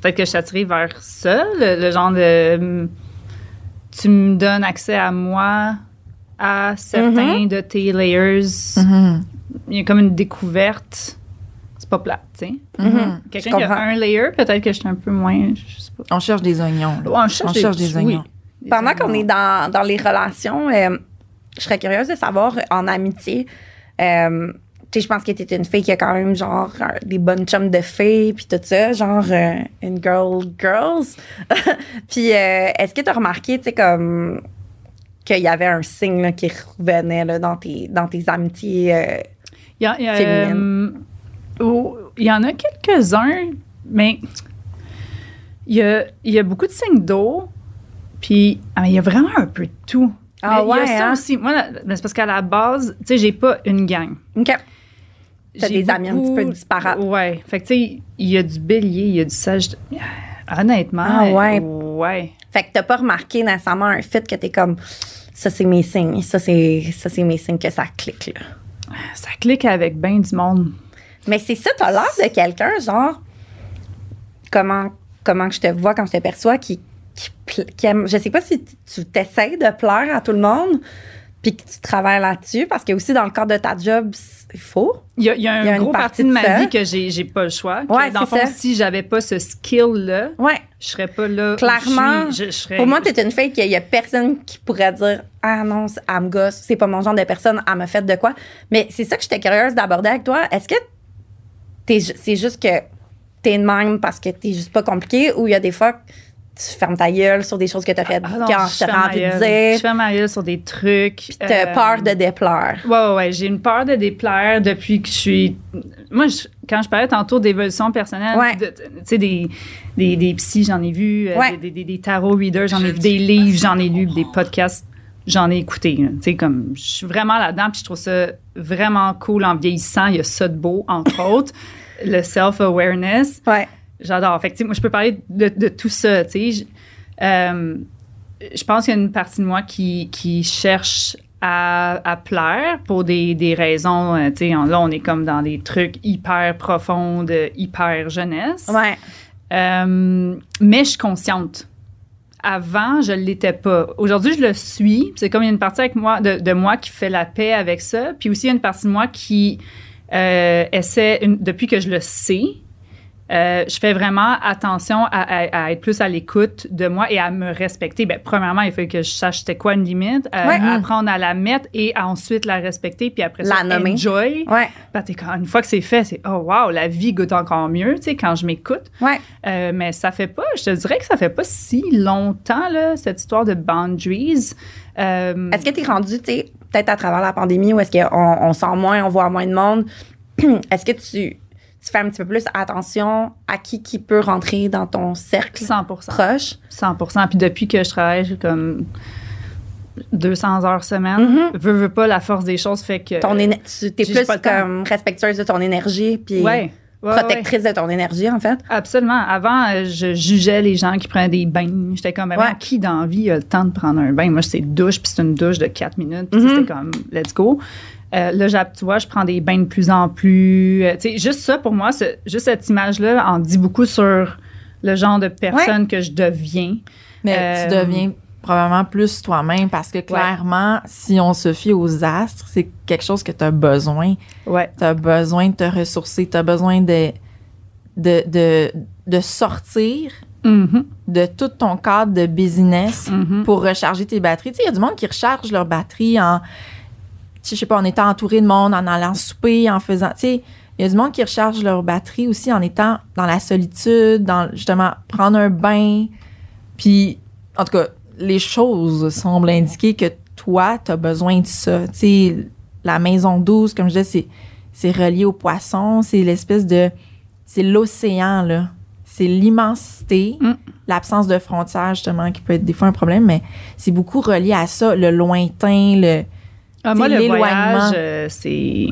peut-être que je suis attirée vers ça, le, le genre de, hum, tu me donnes accès à moi, à certains de tes layers. Il y a comme une découverte. C'est pas plate, tu sais. Mhm. Quelqu'un qui a un layer, peut-être que je suis un peu moins, je sais pas. On cherche des oignons. là. Ouais, on cherche, On cherche des oui, oignons. des Pendant qu'on est dans, dans les relations, euh, je serais curieuse de savoir en amitié. euh, tu sais, je pense que t'es une fille qui a quand même genre des bonnes chums de filles puis tout ça, genre euh, une girl girls. puis euh, est-ce que tu as remarqué, tu sais, comme qu'il y avait un signe là, qui revenait là, dans, tes, dans tes amitiés? euh, Il y, a- il y a, féminine. euh, oh, il y en a quelques-uns, mais il y a, il y a beaucoup de signes d'eau, puis ah, il y a vraiment un peu de tout. Ah Mais il y ouais, a ça hein? aussi. Moi, c'est parce qu'à la base, tu sais, j'ai pas une gang. OK. T'as J'ai des amis un petit peu disparates. Ouais. Fait que, tu sais, il y a du bélier, il y a du sage. Honnêtement. Ah ouais. Ouais. Fait que t'as pas remarqué nécessairement un fit que t'es comme ça c'est mes signes, ça c'est ça c'est mes signes que ça clique là. Ça clique avec bien du monde. Mais c'est ça, t'as l'air de quelqu'un genre comment comment que je te vois quand je te perçois qui qui, qui aime, je sais pas si tu t'essayes de plaire à tout le monde puis que tu travailles là-dessus parce que aussi dans le cadre de ta job c'est- il faut. Il y a, il y a un Il y a une gros partie parti de de ma vie que j'ai, j'ai pas le choix. Ouais, dans le fond, ça. si j'avais pas ce skill-là, Ouais. Je serais pas là. Clairement, je, suis. Je- je serais- Pour moi, t'es une fille qu'il y a personne qui pourrait dire Ah non, c'est- elle me gosse, c'est pas mon genre de personne, elle me fait de quoi. Mais c'est ça que j'étais curieuse d'aborder avec toi. Est-ce que c'est juste que t'es de même parce que t'es juste pas compliqué ou il y a des fois que tu fermes ta gueule sur des choses que t'aurais Ah non, quand je ma envie de dire, Je fais ma gueule sur des trucs. puis t'as Euh, peur de déplaire. Ouais, ouais, ouais. J'ai une peur de déplaire depuis que je suis. Moi, je- quand je parlais tantôt d'évolution personnelle, Ouais. tu sais, des, des, des psys, j'en ai vu, euh, Ouais. des, des, des tarot readers, j'en ai vu des livres, j'en ai lu, des podcasts, j'en ai écouté. Tu sais, comme, je suis vraiment là-dedans, puis je trouve ça vraiment cool en vieillissant. Il y a ça de beau, entre autres. Le self-awareness. Ouais. J'adore. Fait que, moi, je peux parler de, de tout ça. tu sais. Je, euh, je pense qu'il y a une partie de moi qui, qui cherche à, à plaire pour des, des raisons. euh, tu sais, là, on est comme dans des trucs hyper profonds, hyper jeunesse. Ouais. Euh, mais je suis consciente. Avant, je ne l'étais pas. Aujourd'hui, je le suis. C'est comme il y a une partie de, moi qui fait la paix avec ça. Puis aussi, il y a une partie de moi qui euh, essaie, depuis que je le sais, Euh, je fais vraiment attention à, à- à être plus à l'écoute de moi et à me respecter. Ben, premièrement, il faut que je sache c'était quoi une limite, euh, Ouais. apprendre à la mettre et à ensuite la respecter, puis après La ça, nommer. enjoy. Ouais, Ben, une fois que c'est fait, c'est oh wow, la vie goûte encore mieux, tu sais, quand je m'écoute. ouais. Euh, mais ça fait pas, je te dirais que ça fait pas si longtemps, là, cette histoire de boundaries. Euh, Est-ce que tu es rendu, tu peut-être à travers la pandémie, ou est-ce qu'on on sent moins, on voit moins de monde? est-ce que tu, tu fais un petit peu plus attention à qui qui peut rentrer dans ton cercle 100 proche? 100% Puis depuis que je travaille comme 200 heures semaine, Mhm. veux, veux pas, la force des choses fait que. Ton tu es plus comme respectueuse de ton énergie, puis Ouais. ouais, ouais. protectrice de ton énergie, en fait. Absolument. Avant, euh, je jugeais les gens qui prenaient des bains. J'étais comme, ben, Ouais. qui dans la vie a le temps de prendre un bain? Moi, c'est douche, puis c'est une douche de 4 minutes. Puis Mhm. c'était comme, let's go. Euh, là, tu vois, je prends des bains de plus en plus. Euh, tu sais, juste ça, pour moi, ce- juste cette image-là en dit beaucoup sur le genre de personne que je deviens. Mais Euh, tu deviens probablement plus toi-même parce que clairement, si on se fie aux astres, c'est quelque chose que tu as besoin. Ouais. Tu as besoin de te ressourcer, tu as besoin de, de, de, de sortir Mhm, de tout ton cadre de business mhm. pour recharger tes batteries. Tu sais, il y a du monde qui recharge leur batterie en, je sais pas, en étant entouré de monde, en allant souper, en faisant, tu sais, il y a du monde qui recharge leur batterie aussi en étant dans la solitude, dans justement prendre un bain. Puis, en tout cas, les choses semblent indiquer que toi, tu as besoin de ça. Tu sais, la maison douce, comme je disais, c'est, c'est relié au poisson, c'est l'espèce de, c'est l'océan, là. C'est l'immensité, Mm. l'absence de frontières, justement, qui peut être des fois un problème, mais c'est beaucoup relié à ça, le lointain, le. Ah, moi, le voyage, euh, c'est.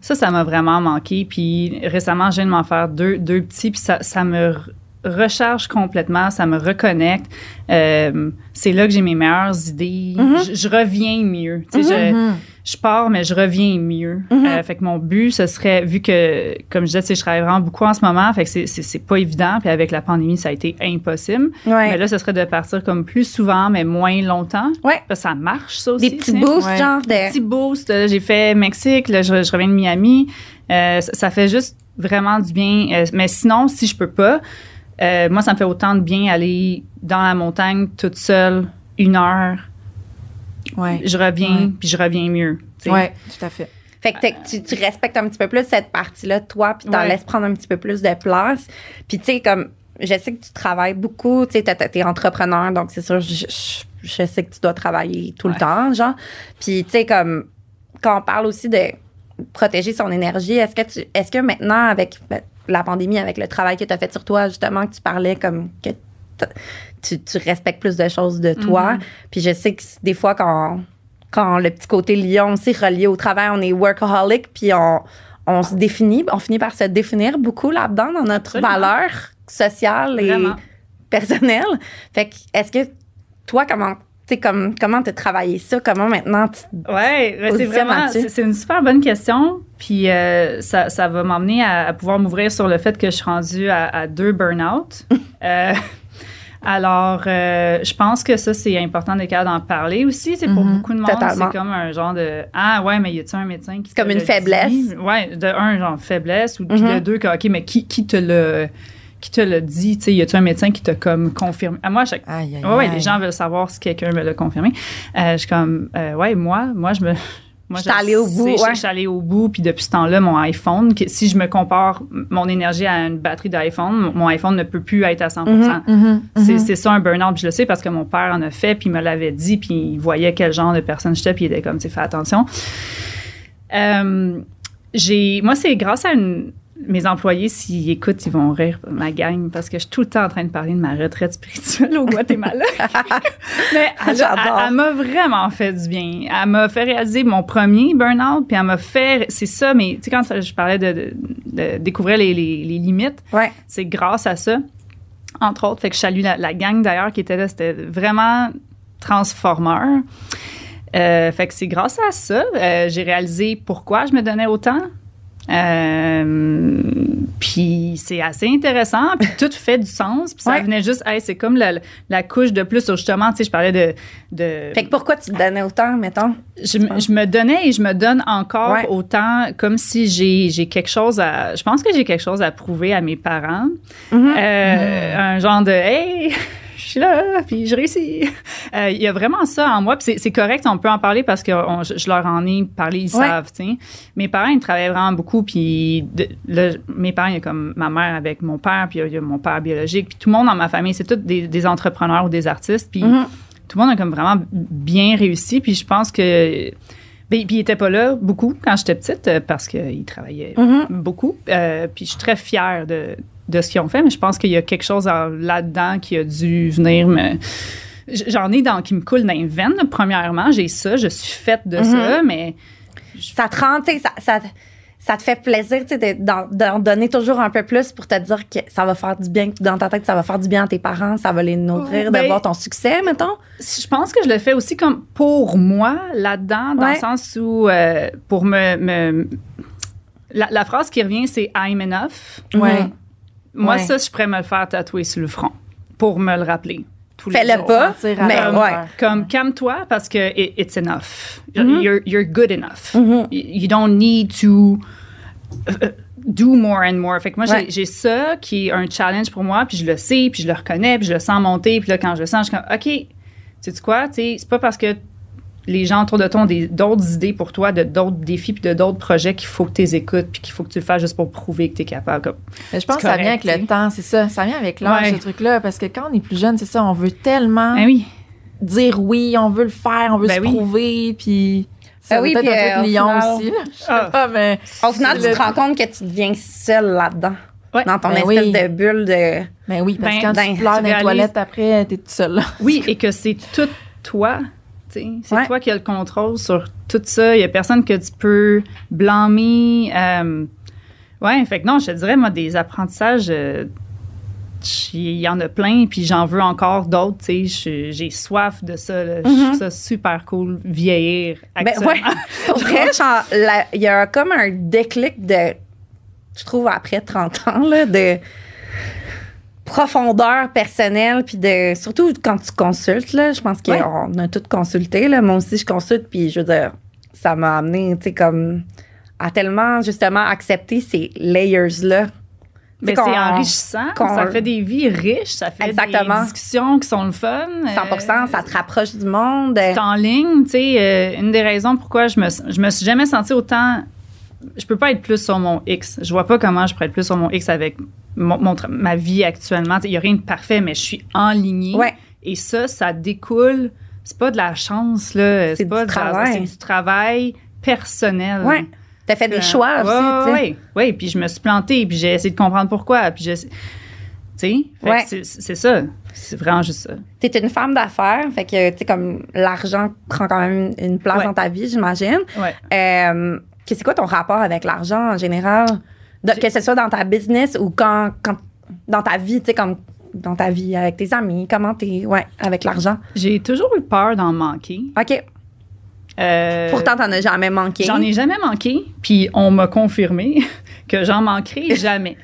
Ça, ça m'a vraiment manqué. Puis récemment, je viens de m'en faire deux, deux petits, puis ça, ça me re- recharge complètement, ça me reconnecte. Euh, c'est là que j'ai mes meilleures idées. Mhm. je, je reviens mieux. Tu sais, je, Mhm. Je pars, mais je reviens mieux. Euh, fait que mon but, ce serait, vu que, comme je disais, tu sais, je travaille vraiment beaucoup en ce moment, fait que c'est- pas évident. Puis avec la pandémie, ça a été impossible. Ouais. Mais là, ce serait de partir comme plus souvent, mais moins longtemps. Ouais. Parce que ça marche, ça aussi. Des petits boosts, Ouais. genre de. Petit boost. euh, J'ai fait Mexique, là, je, je reviens de Miami. Euh, ça, ça fait juste vraiment du bien. Euh, mais sinon, si je peux pas, euh, moi, ça me fait autant de bien aller dans la montagne toute seule, une heure. Ouais. Je reviens, Ouais. puis je reviens mieux. Ouais, tout à fait. Fait que tu, tu respectes un petit peu plus cette partie-là de toi, puis t'en Ouais. laisses prendre un petit peu plus de place. Puis tu sais, comme, je sais que tu travailles beaucoup, tu sais, t'es- t'es entrepreneur, donc c'est sûr, je, je- je sais que tu dois travailler tout le temps, genre. Puis tu sais, comme, quand on parle aussi de protéger son énergie, est-ce que tu, est-ce que maintenant, avec ben, la pandémie, avec le travail que tu as fait sur toi, justement, que tu parlais comme que tu, tu respectes plus de choses de toi. Mhm. Puis je sais que des fois, quand, quand le petit côté lion aussi relié au travail, on est workaholic, puis on, on se définit, on finit par se définir beaucoup là-dedans dans notre Absolument. valeur sociale et Vraiment. personnelle. Fait que, est-ce que toi, comment, tu sais, comme, comment t'as travaillé ça? Comment maintenant tu Ouais, ben, c'est vraiment c'est c'est une super bonne question. Puis euh, ça, ça va m'emmener à, à pouvoir m'ouvrir sur le fait que je suis rendue à, à deux burn-out. Euh, alors, euh, je pense que ça, c'est important d'en parler aussi. C'est pour Mhm, beaucoup de monde, c'est comme un genre de Ah, ouais, mais y a-tu un médecin qui. C'est comme te une le faiblesse. dit? Ouais, de un, genre faiblesse, ou puis Mhm. de deux, que, OK, mais qui, qui te l'a. Qui te l'a dit, tu sais, y a-tu un médecin qui t'a comme confirmé? À moi, chaque Aïe, aïe, Ouais, ouais, aïe. les gens veulent savoir si quelqu'un me l'a confirmé. Euh, je suis comme, euh, ouais, moi, moi, je me. Moi, Je suis allée au bout, ouais. Je suis allée au bout, puis depuis ce temps-là, mon iPhone, que- si je me compare mon énergie à une batterie d'iPhone, mon- iPhone ne peut plus être à 100 Mhm. Mhm, C'est mhm. c'est ça un burn-out, je le sais parce que mon père en a fait, puis il me l'avait dit, puis il voyait quel genre de personne j'étais, puis il était comme, tu sais, fais attention. Euh, j'ai, moi, c'est grâce à une, mes employés, s'ils écoutent, ils vont rire, ma gang, parce que je suis tout le temps en train de parler de ma retraite spirituelle au Guatemala. Mais elle, m'a vraiment fait du bien. Elle m'a fait réaliser mon premier burn-out, puis elle m'a fait, c'est ça, mais tu sais, quand je parlais de, de- de découvrir les, les- les limites, Ouais. c'est grâce à ça, entre autres. Fait que je salue la, la gang d'ailleurs qui était là. C'était vraiment transformeur. Euh, fait que c'est grâce à ça, euh, j'ai réalisé pourquoi je me donnais autant. Euh, puis c'est assez intéressant, puis tout fait du sens, puis ça Ouais. venait juste, hey, c'est comme la, la couche de plus, justement, tu sais, je parlais de, de Fait que pourquoi tu te donnais autant, mettons? je, me- je me donnais et je me donne encore Ouais. autant comme si j'ai j'ai quelque chose à. Je pense que j'ai quelque chose à prouver à mes parents. Mhm. Euh, Un genre de Hey, je suis là, puis je réussis. Euh, Il y a vraiment ça en moi, puis c'est- correct, on peut en parler parce que on- je, je leur en ai parlé, ils Ouais. savent. Mes parents, ils travaillaient vraiment beaucoup, puis de- là, mes parents, il y a comme ma mère avec mon père, puis il y a- mon père biologique, puis tout le monde dans ma famille, c'est tous des, des entrepreneurs ou des artistes, puis Mhm. tout le monde a comme vraiment bien réussi. Puis je pense que. Ben, puis il était pas là beaucoup quand j'étais petite parce qu'il travaillait Mhm. beaucoup. Euh, puis je suis très fière de, de ce qu'ils ont fait, mais je pense qu'il y a quelque chose là-dedans qui a dû venir me. J'en ai dans qui me coule dans les veines, là, premièrement. J'ai ça, je suis faite de ça, mais Ça te rend, tu sais, ça, ça, ça te fait plaisir, tu sais, de- d'en donner toujours un peu plus pour te dire que ça va faire du bien, dans ta tête, ça va faire du bien à tes parents, ça va les nourrir, Ben, de voir ton succès, mettons? je pense que je le fais aussi comme pour moi là-dedans, dans Ouais. le sens où euh, pour me. me- la, la phrase qui revient, c'est I'm enough. Ouais. Mhm. Moi, Ouais. ça, je pourrais me le faire tatouer sur le front pour me le rappeler. tous les Fais-le jours. pas, mais ouais. Comme calme-toi parce que it- it's enough. Mhm. You're, you're good enough. Mhm. You you don't need to uh, do more and more. Fait que moi, j'ai- Ouais. j'ai ça qui est un challenge pour moi, puis je le sais, puis je le reconnais, puis je le sens monter, puis là, quand je le sens, je suis comme, OK, sais-tu quoi? Tu sais, c'est pas parce que les gens autour de toi ont d'autres idées pour toi, de d'autres défis, puis de d'autres projets qu'il faut que tu les écoutes, puis qu'il faut que tu le fasses juste pour prouver que tu es capable. Comme, Mais je pense que ça vient avec le temps, c'est ça. Ça vient avec l'âge, Ouais. ce truc-là. Parce que quand on est plus jeune, c'est ça, on veut tellement Ah oui. dire oui, on veut le faire, on veut Ben se oui. prouver, puis. Ben Ça oui, peut être puis, un euh, truc au lion final- aussi. Là. Je sais Ah. pas, mais. Au final, tu le- te rends compte que tu deviens seul là-dedans. Ouais. Dans ton Ben espèce oui. de bulle de. Ben oui, parce Ben, que quand ben, tu pleures dans les toilettes après, t'es toute seule là. Oui, et que c'est tout toi. C'est Ouais. toi qui as le contrôle sur tout ça. Il n'y a personne que tu peux blâmer. Euh, ouais, fait que non, je te dirais, moi, des apprentissages, euh, il y en a plein, puis j'en veux encore d'autres. tu sais. J'ai soif de ça. là. Je trouve ça super cool, vieillir. Mm-hmm. Ben actuellement. ouais. Pour vrai, genre, la- il y a comme un déclic de. Je trouve après 30 ans, là, de profondeur personnelle, puis de. Surtout quand tu consultes, là. Je pense qu'on Ouais. a tous consulté, là. Moi aussi, je consulte, puis je veux dire, ça m'a amené, tu sais, comme. à tellement, justement, accepter ces layers-là. Mais c'est enrichissant, ça fait des vies riches, ça fait Exactement. des discussions qui sont le fun. 100 Euh, ça te rapproche du monde. C'est en ligne, tu sais, euh, une des raisons pourquoi je me, je me suis jamais sentie autant. Je peux pas être plus sur mon X. Je vois pas comment je pourrais être plus sur mon X avec mon, ma vie actuellement. Tu Il y a rien de parfait, mais je suis enlignée. Ouais. Et ça, ça découle. C'est pas de la chance, là. C'est pas du de travail. C'est du travail personnel. Ouais. T'as fait des Euh, choix aussi, tu ouais, ouais. puis je me suis plantée, puis j'ai essayé de comprendre pourquoi. Puis j'ai. Tu Ouais. c'est- c'est ça. C'est vraiment juste ça. T'es une femme d'affaires, fait que, tu sais, comme l'argent prend quand même une place Ouais. dans ta vie, j'imagine. Ouais. Euh, c'est quoi ton rapport avec l'argent en général? De- que ce soit dans ta business ou quand, quand dans ta vie, tu sais, comme dans ta vie avec tes amis, comment t'es, ouais, avec l'argent? J'ai toujours eu peur d'en manquer. OK. Euh, Pourtant, t'en as jamais manqué. J'en ai jamais manqué, puis on m'a confirmé que j'en manquerai jamais.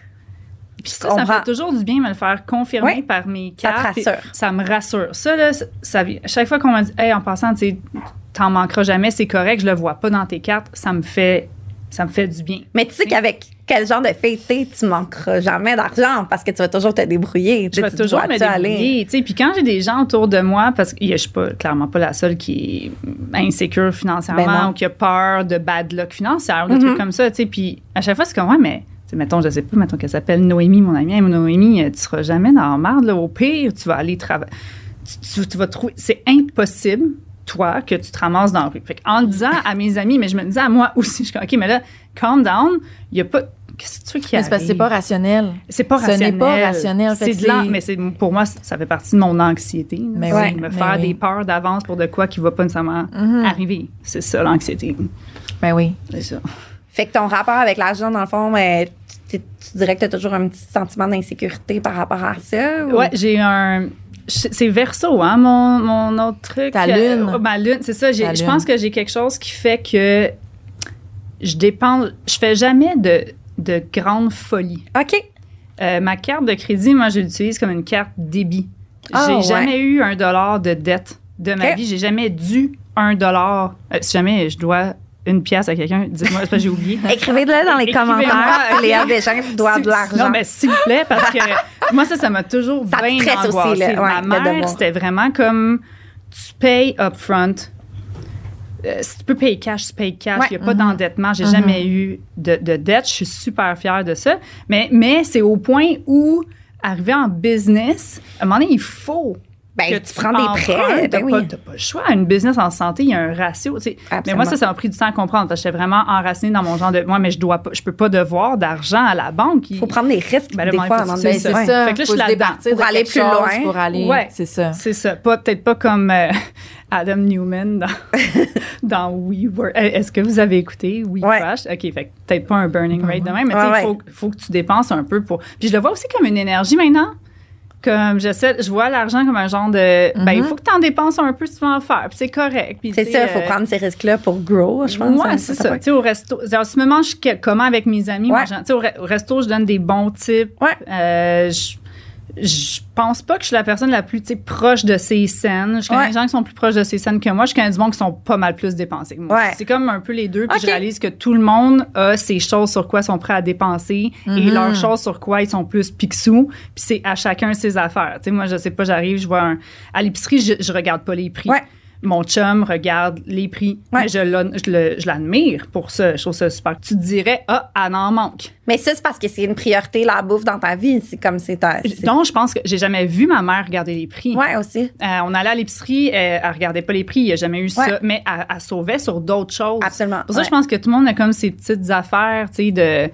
Puis ça, ça me fait toujours du bien me le faire confirmer par mes Ça te cartes. rassure. Ça me rassure. Ça, là, ça, ça- chaque fois qu'on m'a dit, hey, en passant, tu sais, t'en manqueras jamais, c'est correct, je le vois pas dans tes cartes, ça me fait, ça me fait du bien. Mais tu sais qu'avec quel genre de t'es, tu manqueras jamais d'argent parce que tu vas toujours te débrouiller. Tu Je vais toujours me débrouiller. tu sais. Puis quand j'ai des gens autour de moi, parce que je suis pas, clairement pas la seule qui est insécure Ben financièrement non. ou qui a peur de bad luck financière ou de Mhm. trucs comme ça, tu sais. Puis à chaque fois, c'est comme, ouais, mais, mettons, je sais pas, mettons qu'elle s'appelle Noémie, mon amie. Noémie, euh, tu seras jamais dans la merde, là. Au pire, tu vas aller travailler. Tu, tu- tu vas trouver. C'est impossible, toi, que tu te ramasses dans la rue. Fait en le disant à mes amis, mais je me disais à moi aussi, je suis comme, OK, mais là, calm down, il y a pas. Qu'est-ce que tu veux qu'il Mais c'est parce que c'est pas rationnel. C'est pas Ce rationnel. n'est pas rationnel, fait C'est que de mais c'est pour moi, ça fait partie de mon anxiété. Mais C'est oui, me mais faire oui. des peurs d'avance pour de quoi qui va pas nécessairement Mhm. arriver. C'est ça l'anxiété. Ben oui. C'est ça. Fait que ton rapport avec l'argent, dans le fond, mais tu, tu- tu dirais que tu as toujours un petit sentiment d'insécurité par rapport à ça? ou- Ouais, j'ai un. C'est verso, hein, mon, mon autre truc. Ta Euh, lune. oh, ma lune, c'est ça. Je pense que j'ai quelque chose qui fait que je dépense, je fais jamais de, de grandes folies. OK. Euh, ma carte de crédit, moi, je l'utilise comme une carte débit. Ah, j'ai ouais. jamais eu un dollar de dette de ma Ok. vie. J'ai jamais dû un dollar. Euh, si jamais je dois une pièce à quelqu'un, dites-moi, parce que j'ai oublié. Écrivez-le dans les commentaires. Léa Deschamps doit de l'argent. Non, mais s'il vous plaît, parce que moi, ça, ça m'a toujours Ça bien aussi, angoissée. là, ouais, Ma mère, c'était vraiment comme tu payes upfront. Euh, si tu peux payer cash, tu payes cash. Ouais. Il n'y a pas d'endettement. J'ai Mhm. jamais eu de, de dette. Je suis super fière de ça. Mais, mais c'est au point où, arriver en business, à un moment donné, il faut Ben, que tu prends des prêts, empruntes. T'as ben pas, oui. t'as pas le choix. Une business en santé, il y a un ratio. tu sais. Mais moi, ça, ça m'a pris du temps à comprendre. J'étais vraiment enracinée dans mon genre de. Moi, mais je dois pas, je peux pas devoir d'argent à la banque. Il faut prendre des risques Ben, des fois il faut avant de tu Ben, c'est Ouais. ça. Fait que là, je suis départir Pour aller plus chose loin. Pour aller, Ouais. c'est ça. C'est ça. Pas, peut-être pas comme euh, Adam Newman dans, dans We Were. Euh, Est-ce que vous avez écouté We Ouais. Crashed? OK, fait que peut-être pas un burning rate de même, mais tu Ouais, il faut, faut que tu dépenses un peu pour. Puis je le vois aussi comme une énergie maintenant. Comme j'essaie, je vois l'argent comme un genre de. Ben, il faut que tu en dépenses un peu si tu veux en faire. Puis c'est correct. Puis, C'est ça, il faut euh, prendre ces risques-là pour grow, je pense. Ouais, hein, c'est ça Tu sais, au resto, genre, si je me mange que- comment avec mes amis, moi, Ouais. re- au resto, je donne des bons tips. Ouais. Euh, je, je pense pas que je suis la personne la plus proche de ces scènes. Je connais Ouais. des gens qui sont plus proches de ces scènes que moi. Je connais du monde qui sont pas mal plus dépensés que moi. Ouais. C'est comme un peu les deux. Puis je réalise que tout le monde a ses choses sur quoi ils sont prêts à dépenser et Mhm. leurs choses sur quoi ils sont plus pixous. Puis c'est à chacun ses affaires. Moi, je sais pas, j'arrive, je vois un. À l'épicerie, je, je regarde pas les prix. Ouais. Mon chum regarde les prix. Ouais. Je l'admire pour ça. Je trouve ça super. Tu te dirais, ah, elle en manque. Mais ça, c'est parce que c'est une priorité, la bouffe dans ta vie. C'est comme c'est ta. Donc, je pense que j'ai jamais vu ma mère regarder les prix. Ouais, aussi. Euh, on allait à l'épicerie, elle, elle regardait pas les prix, il n'y a jamais eu ça, mais elle, elle sauvait sur d'autres choses. Absolument. Pour ça, ouais. je pense que tout le monde a comme ses petites affaires, tu sais, de.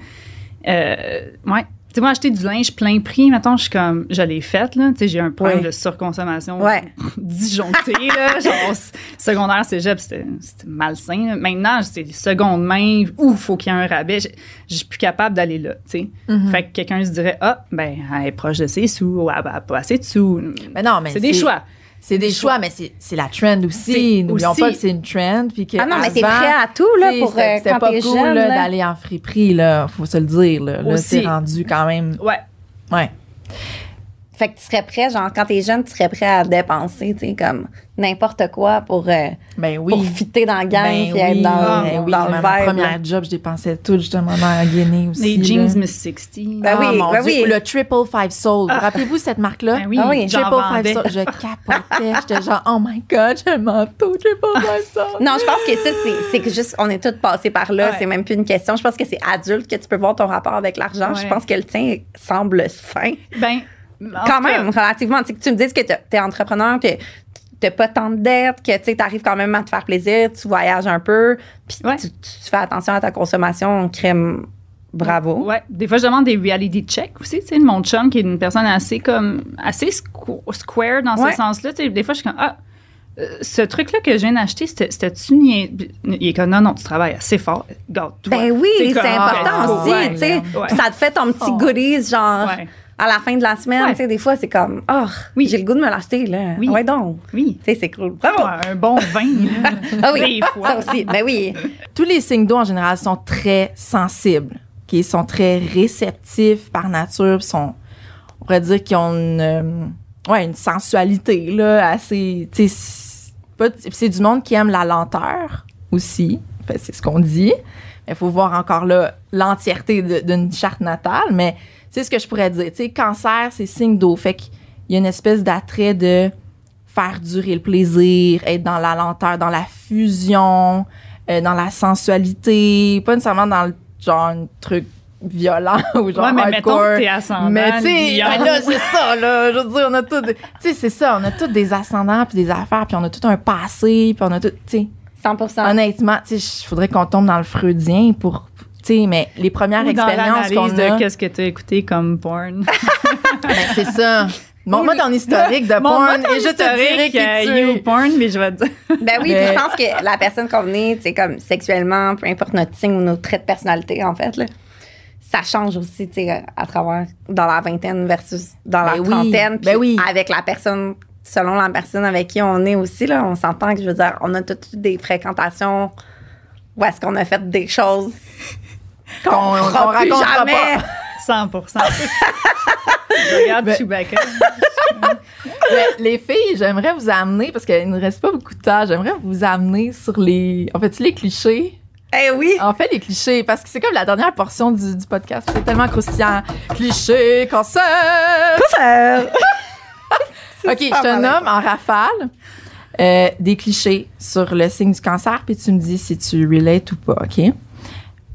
Euh, ouais. Tu sais, moi, acheter du linge plein prix, maintenant, je suis comme. Je l'ai faite, là. Tu sais, j'ai un problème Ouais. de surconsommation Ouais. disjoncté, là. Genre, secondaire, cégep, c'était c'était malsain. là. Maintenant, c'est seconde main, ou faut qu'il y ait un rabais. Je je suis plus capable d'aller là, tu sais. Mhm. Fait que quelqu'un se dirait, ah, ben, elle est proche de ses sous, ou elle a pas assez de sous. Mais non, mais c'est des choix. C'est des choix, mais c'est la trend aussi. N'oublions pas que c'est une trend. Puis que Ah non, mais t'es prêt à tout, là, pour c'était- euh, quand pas cool jeune. d'aller en friperie, là. Faut se le dire, là. C'est rendu quand même. Ouais. Ouais. Fait que tu serais prêt, genre, quand t'es jeune, tu serais prêt à dépenser, tu sais, comme n'importe quoi pour, euh, Ben oui. pour fitter dans la gang Ben puis être dans, ben oui. dans le première job, je dépensais tout justement dans la Guinée aussi. Les jeans. Miss 60. Ben Ah, oui, mon ben Dieu. oui. Le Triple Five Soul. Vous Rappelez-vous cette marque-là? Ben oui, Ah oui. Triple. Five Soul. Je capotais. J'étais genre, oh my God, j'ai un manteau Triple Five Soul. Non, je pense que ça, c'est- c'est que juste, on est tous passés par là. Ouais. C'est même plus une question. Je pense que c'est adulte que tu peux voir ton rapport avec l'argent. Je pense que le tien semble sain. Ben, en quand cas, même, relativement. Tu tu me dises que t'es es entrepreneur, que t'as pas tant de dettes, que tu arrives quand même à te faire plaisir, tu voyages un peu, puis Ouais. tu, tu fais attention à ta consommation, crème. Bravo. Ouais. Des fois, je demande des reality checks aussi. Tu sais, mon chum, qui est une personne assez comme assez squ- square dans Ouais. ce sens-là. Tu sais, des fois, je suis comme ah. euh, Ce truc-là que je viens d'acheter, c'était- c'était-tu? Il est comme non, non, tu travailles assez fort. Garde-toi. Ben oui, C'est important ah, aussi, ouais, tu sais. ouais. Ça te fait ton petit Oh. goodies, genre, Ouais. À la fin de la semaine, Ouais. tu sais, des fois, c'est comme, oh, Oui. j'ai le goût de me l'acheter, là. Oui. Ouais, donc. Oui. Tu sais, c'est cool. Bravo! Un bon vin. là. Ah oui, Des fois. ça aussi. Ben oui. Tous les signes d'eau, en général, sont très sensibles. Ils sont très réceptifs par nature. sont, on pourrait dire qu'ils ont une, euh, ouais, une sensualité là, assez. tu sais, C'est du monde qui aime la lenteur aussi. Fait, c'est ce qu'on dit. Il faut voir encore là l'entièreté de- d'une charte natale. Mais c'est ce que je pourrais dire. Tu sais, cancer, c'est signe d'eau. Fait qu'il y a une espèce d'attrait de faire durer le plaisir, être dans la lenteur, dans la fusion, euh, dans la sensualité, pas nécessairement dans le genre un truc violent ou genre Ouais, mais mettons hardcore. que t'es ascendant. Mais tu sais, là, c'est ça, là. Je veux dire, on a tous. des- Tu sais, c'est ça, on a tous des ascendants puis des affaires, puis on a tout un passé, puis on a tout. Tu sais, 100 honnêtement, tu sais, il faudrait qu'on tombe dans le freudien pour. Tu sais, mais les premières Ou dans expériences qu'on a. de qu'est-ce que tu as écouté comme porn. ben, c'est ça. Montre-moi ton historique de porn ton et je te dirai qui euh, tu es. you porn, mais je vais te dire. Ben oui, Mais- puis je pense que la personne qu'on est, tu sais, comme sexuellement, peu importe notre signe ou nos traits de personnalité, en fait, là, ça change aussi, tu sais, à travers, dans la vingtaine versus dans la Ben oui, trentaine. ben puis oui. Avec la personne, selon la personne avec qui on est aussi, là, on s'entend que, je veux dire, on a toutes des fréquentations Ou est-ce qu'on a fait des choses qu'on plus racontera jamais? pas. 100 Je regarde Ben- Chewbacca. Les filles, j'aimerais vous amener, parce qu'il ne reste pas beaucoup de temps, j'aimerais vous amener sur les. En fait, les clichés? Eh oui! En fait, les clichés, parce que c'est comme la dernière portion du, du podcast. C'est tellement croustillant. Clichés, cancer! OK, je te nomme en rafale euh, des clichés sur le signe du cancer, puis tu me dis si tu relates ou pas, OK?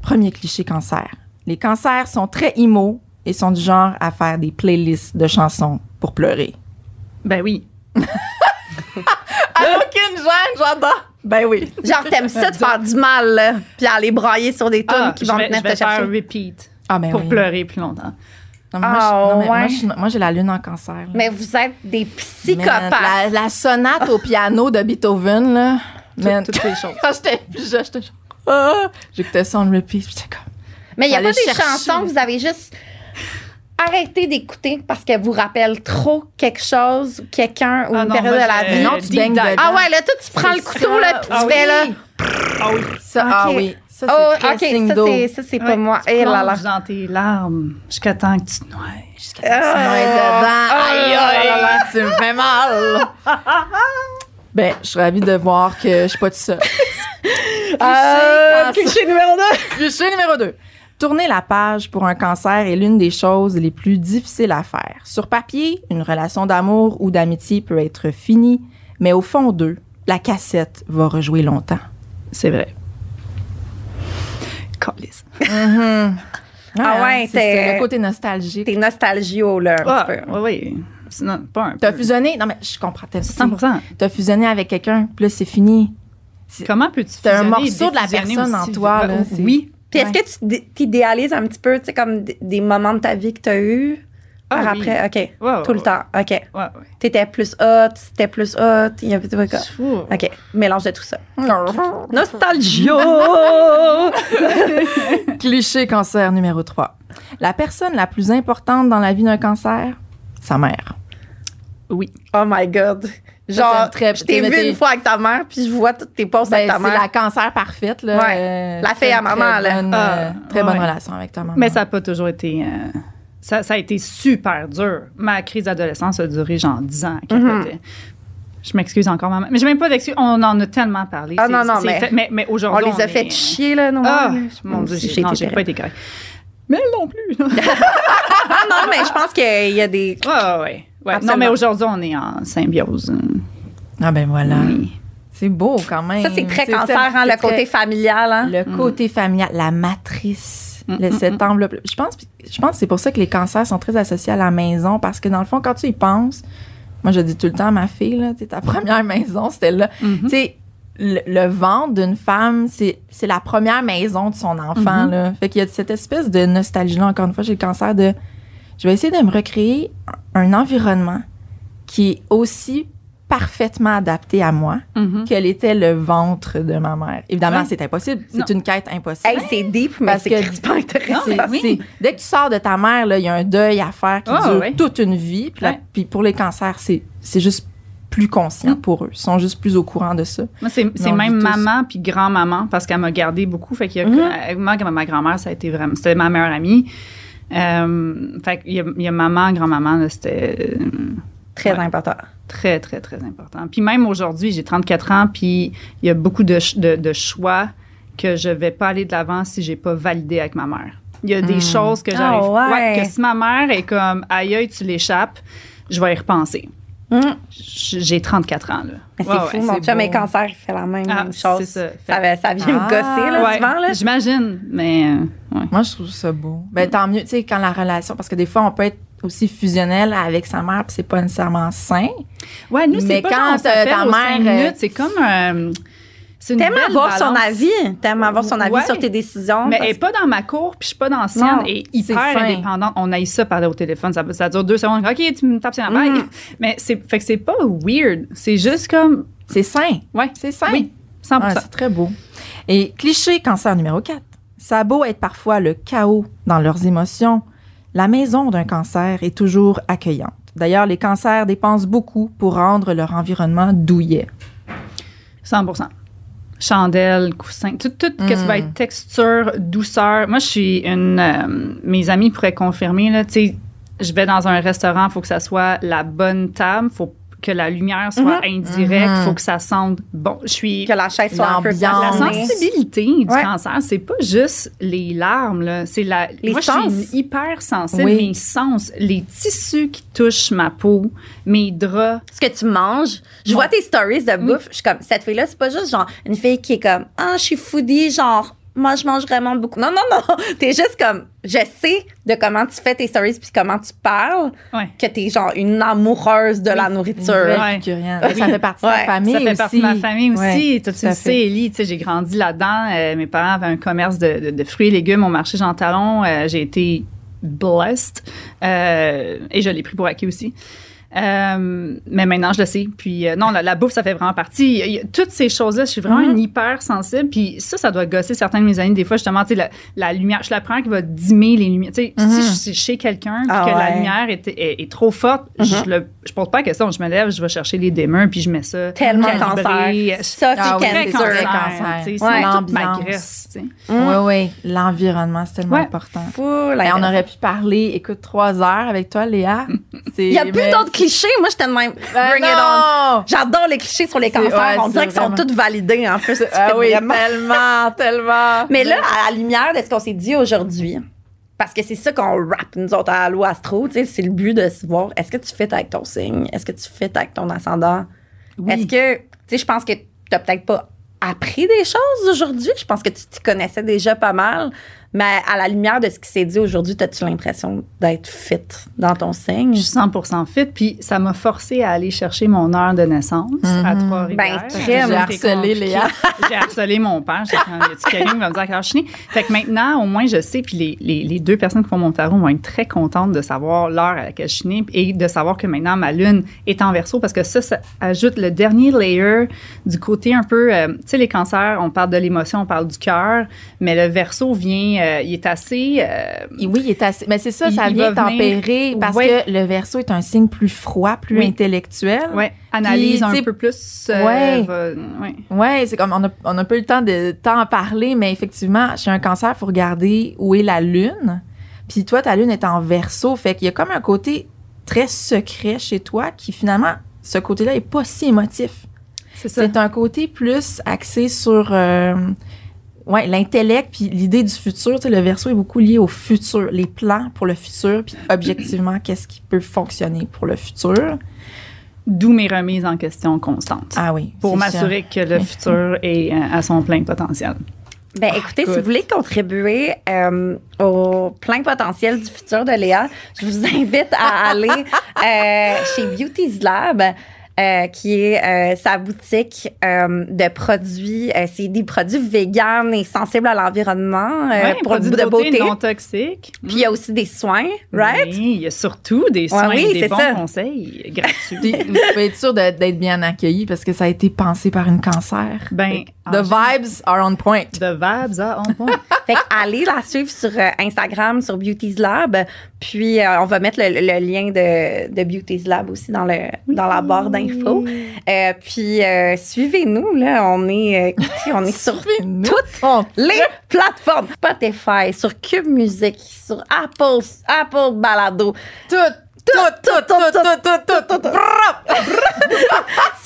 Premier cliché cancer. Les cancers sont très immo et sont du genre à faire des playlists de chansons pour pleurer. Ben oui. Ah, aucune gêne, j'adore! Ben oui. Genre, t'aimes ça de faire du mal, là, puis aller brailler sur des tunes Ah, qui vont vais, venir je vais te chercher. faire repeat Ah, ben pour oui. pleurer plus longtemps. Non, mais moi, Ah, je- non, mais moi, ouais. j'ai la lune en cancer. là. Mais vous êtes des psychopathes. la, la sonate au piano de Beethoven, là. Man, toutes les choses. Quand j'étais plus jeune, j'étais. Ah! J'écoutais ça en repeat, puis j'étais comme. Mais il n'y a pas des chercher. chansons que vous avez juste arrêté d'écouter parce qu'elles vous rappellent trop quelque chose, quelqu'un ou Ah une non, période moi, de la vie? Non, tu baignes. Ah ouais, là, toi, tu prends le couteau, ça. là, puis Ah tu oui. fais là. Ah oui. Ça, ah Ok. oui. Ça, Oh, c'est signe ça, c'est, ça, c'est pas Ouais, moi. tu Eh là là. dans tes larmes jusqu'à temps que tu te noies. Jusqu'à temps que tu Ah. noies dedans. Ah. Aïe, aïe, tu me fais mal. ben, je suis ravie de voir que je suis pas toute seule. Euh, Cliché numéro 2. Cliché numéro 2. Tourner la page pour un cancer est l'une des choses les plus difficiles à faire. Sur papier, une relation d'amour ou d'amitié peut être finie, mais au fond d'eux, la cassette va rejouer longtemps. C'est vrai. Calisse. Ah ouais, c'est t'es- ça, le côté nostalgique. T'es nostalgio, là, un Ah, petit peu. oui, oui. Sinon, pas un T'as fusionné, non mais je comprends, t'as 100 T'as fusionné avec quelqu'un, puis là c'est fini. Comment peux-tu T'as un morceau de la personne en toi, là, Oui. Puis est-ce que tu t'idéalises un petit peu, tu sais, comme des moments de ta vie que t'as eu Ah par oui. après? OK. Ouais, ouais, Tout le ouais. temps. OK. Ouais, ouais. T'étais plus hot, c'était plus hot. Il y avait tout ça. Ouh. OK. Mélange de tout ça. Nostalgio! Cliché cancer numéro 3. La personne la plus importante dans la vie d'un cancer, sa mère. Oui. oh my God. Genre, très- je t'ai vu une fois avec ta mère, puis je vois toutes tes posts Ben, avec ta c'est mère. la cancer parfaite. Là, Ouais. Euh, La fille à maman, très là. Bonne, Ah, euh, très bonne ouais. relation avec ta maman. Mais ça n'a pas toujours été. euh, ça, ça a été super dur. Ma crise d'adolescence a duré genre 10 ans. à capoter. Je m'excuse encore, maman. Mais j'ai même pas d'excuses. On en a tellement parlé. Ah C'est- non, non, c'est mais- fait- mais, mais On aujourd'hui. les a est- fait chier, là, nos Ah, mon Dieu, j'ai non, pas été correcte. Mais elle non plus. Ah non, mais je pense qu'il y a des. ouais, ouais. Ouais. Non, mais aujourd'hui, on est en symbiose. Ah ben voilà. Oui. C'est beau quand même. Ça, c'est très cancer, hein, le côté très- familial. Hein? Le côté familial, la matrice, Mm, le- mm, cette enveloppe. Je pense, je pense que c'est pour ça que les cancers sont très associés à la maison, parce que dans le fond, quand tu y penses, moi je dis tout le temps à ma fille, là, ta première maison, c'était là. Mhm. Tu sais, le, le ventre d'une femme, c'est c'est la première maison de son enfant. Mhm. là. Fait qu'il y a cette espèce de nostalgie-là, encore une fois, j'ai le cancer de. Je vais essayer de me recréer un environnement qui est aussi parfaitement adapté à moi Mhm. quel était le ventre de ma mère. Évidemment, c'est impossible. C'est Non. une quête impossible. Hey, c'est deep, mais Parce c'est que- crispant intéressant. C'est- oui. c'est- dès que tu sors de ta mère, il y a un deuil à faire qui Ah, dure toute une vie. Puis, la- Ouais. puis pour les cancers, c'est c'est juste plus conscient Mm. pour eux. Ils sont juste plus au courant de ça. Moi, c'est même maman puis grand-maman parce qu'elle m'a gardé beaucoup. Fait qu'il y a, Mhm. avec moi, ma grand-mère, ça a été vraiment. C'était ma meilleure amie. Euh, fait qu'il y a, il y a maman, grand-maman, c'était euh, Très Ouais. important. très, très, très important. Puis même aujourd'hui, j'ai 34 ans, puis il y a beaucoup de, de, de choix que je vais pas aller de l'avant si j'ai pas validé avec ma mère. Il y a des Mm. choses que j'arrive. ouais. que si ma mère est comme aïe, aïe, tu l'échappes, je vais y repenser. J'ai 34 ans, là. Mais c'est Ouais, fou, ouais. mon c'est chum est cancer, il fait la même Ah, chose. c'est ça. Ça, va- ça vient Ah. me gosser, là, Ouais, souvent, là. J'imagine, mais euh, ouais. Moi, je trouve ça beau. Ben, tant mieux, tu sais, quand la relation... Parce que des fois, on peut être aussi fusionnel avec sa mère, puis c'est pas nécessairement sain. Ouais, nous, Mais c'est pas quand, quand on euh, ta mère, euh, minutes, c'est comme un... T'aimes avoir son avis. T'aimes avoir son avis Ouais. sur tes décisions. Mais elle est pas dans ma cour, puis je suis pas dans la sienne, Non, et hyper indépendante. On a eu ça parler au téléphone, ça, ça dure deux secondes. OK, tu me tapes sur la main. Mm. Mais c'est, fait que c'est pas weird. C'est juste comme... C'est sain. Ouais, C'est sain. oui, 100 Ouais, c'est très beau. Et cliché cancer numéro 4. Ça a beau être parfois le chaos dans leurs émotions, la maison d'un cancer est toujours accueillante. D'ailleurs, les cancers dépensent beaucoup pour rendre leur environnement douillet. 100 Je chandelle, coussin, tout, tout ce qui va être texture, douceur. Moi, je suis une. euh, mes amis pourraient confirmer, là, tu sais, je vais dans un restaurant, il faut que ça soit la bonne table, faut que la lumière soit indirecte, il faut que ça sente bon. Je suis. Que la chaise soit un peu L'ambiance. La sensibilité du Ouais. cancer, c'est pas juste les larmes, là. C'est la. Les moi, sens. je suis hyper sensible. Oui. Mes sens, les tissus qui touchent ma peau, mes draps. ce que tu manges. Je vois tes stories de bouffe. Je suis comme, cette fille-là, c'est pas juste genre une fille qui est comme, ah, je suis foodie, genre, moi, je mange vraiment beaucoup. Non, non, non. T'es juste comme, je sais de comment tu fais tes stories puis comment tu parles, Ouais. que t'es genre une amoureuse de la nourriture. Ouais. Ça fait partie de Ouais. ta famille Ça fait aussi. partie de ma famille aussi. Ouais, Toi, tout tu le sais, Ellie, tu sais, j'ai grandi là-dedans. Euh, mes parents avaient un commerce de, de- de fruits et légumes au marché Jean Talon. Euh, j'ai été blessed euh, et je l'ai pris pour acquis aussi. Euh, mais maintenant, je le sais. Puis euh, non, la, la bouffe, ça fait vraiment partie. Toutes ces choses-là, je suis vraiment une hyper sensible. Puis ça, ça doit gosser certains de mes amis. Des fois, justement, tu sais, la, la lumière, je la première qui va dimmer les lumières. Tu sais, si je suis chez quelqu'un Ah que la ouais. lumière est, est, est trop forte, je, le, je pose pas la question. Je me lève, je vais chercher les dimmers puis je mets ça. Tellement calibré. cancer. Ça, c'est Ah oui, cancer. cancer. cancer. tu sais, Ouais. L'ambiance. tu sais. Oui, oui. L'environnement, c'est tellement Ouais. important. Fou, on aurait pu parler, écoute, trois heures avec toi, Léa. Il y a plus d'autres clichés. Moi, j'étais de même. Ben Bring it on. non! J'adore les clichés sur les cancers. ouais, on dirait qu'ils sont tous validés, en plus. Ah oui, vraiment- tellement, tellement. Mais là, à la lumière de ce qu'on s'est dit aujourd'hui, parce que c'est ça qu'on rappe, nous autres, à Allo Astro, tu sais, c'est le but de se voir, est-ce que tu fais avec ton signe? Est-ce que tu fais avec ton ascendant? Oui. Est-ce que, tu sais, je pense que t'as peut-être pas appris des choses aujourd'hui. Je pense que tu t'y connaissais déjà pas mal. Mais à la lumière de ce qui s'est dit aujourd'hui, as-tu l'impression d'être fit dans ton signe? Je suis 100% fit, puis ça m'a forcé à aller chercher mon heure de naissance à Trois-Rivières. Ben. J'ai harcelé Léa. J'ai harcelé mon père. J'ai dit, a-tu quelqu'un qui va me dire heure je suis? Fait que maintenant, au moins, je sais, puis les, les, les deux personnes qui font mon tarot vont être très contentes de savoir l'heure à laquelle je suis née et de savoir que maintenant, ma lune est en verso parce que ça, ça ajoute le dernier layer du côté un peu, euh, tu sais, les cancers, on parle de l'émotion, on parle du cœur, mais le verso vient, euh, il est assez... euh, Oui, il est assez. Mais c'est ça, ça vient venir- tempérer parce Ouais. que le verso est un signe plus froid, plus Oui. intellectuel. ouais, analyse Puis, un peu plus. euh, ouais. va- ouais. Ouais, c'est comme on a, on a pas eu le temps de temps en parler, mais effectivement, chez un cancer, il faut regarder où est la lune. Puis toi, ta lune est en verso, fait qu'il y a comme un côté très secret chez toi qui finalement, ce côté-là est pas si émotif. C'est ça. C'est un côté plus axé sur ouais, l'intellect puis l'idée du futur. Tu sais, le verso est beaucoup lié au futur, les plans pour le futur, puis objectivement, qu'est-ce qui peut fonctionner pour le futur. D'où mes remises en question constantes. Ah oui. pour m'assurer que le futur est euh, à son plein potentiel. Ben, écoutez, si vous voulez contribuer euh, au plein potentiel du futur de Léa, je vous invite à aller euh, chez Beauty's Lab. Euh, qui est euh, sa boutique euh, de produits. euh, c'est des produits véganes et sensibles à l'environnement Ouais, produits de beauté. non toxiques. Puis il y a aussi des soins, right? Oui, il y a surtout des soins oui, et des c'est bons ça. conseils gratuits. Vous pouvez être sûr d'être bien accueilli parce que ça a été pensé par une cancer. Ben, The vibes are on point. The vibes are on point. Fait que allez la suivre sur Instagram, sur Beauty's Lab. Puis euh, on va mettre le, le lien de, de Beauty's Lab aussi dans, le, dans la barre d'infos. Euh, puis euh, suivez-nous, là. On est, euh, écoutez, on est sur toutes les plateformes. Spotify, sur Cube Music, sur Apple, Apple Balado. Tout, tout, tout, tout, tout, tout, tout, tout.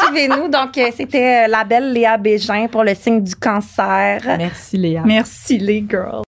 Suivez-nous. Donc, c'était la belle Léa Bégin pour le signe du cancer. Merci Léa. Merci les girls.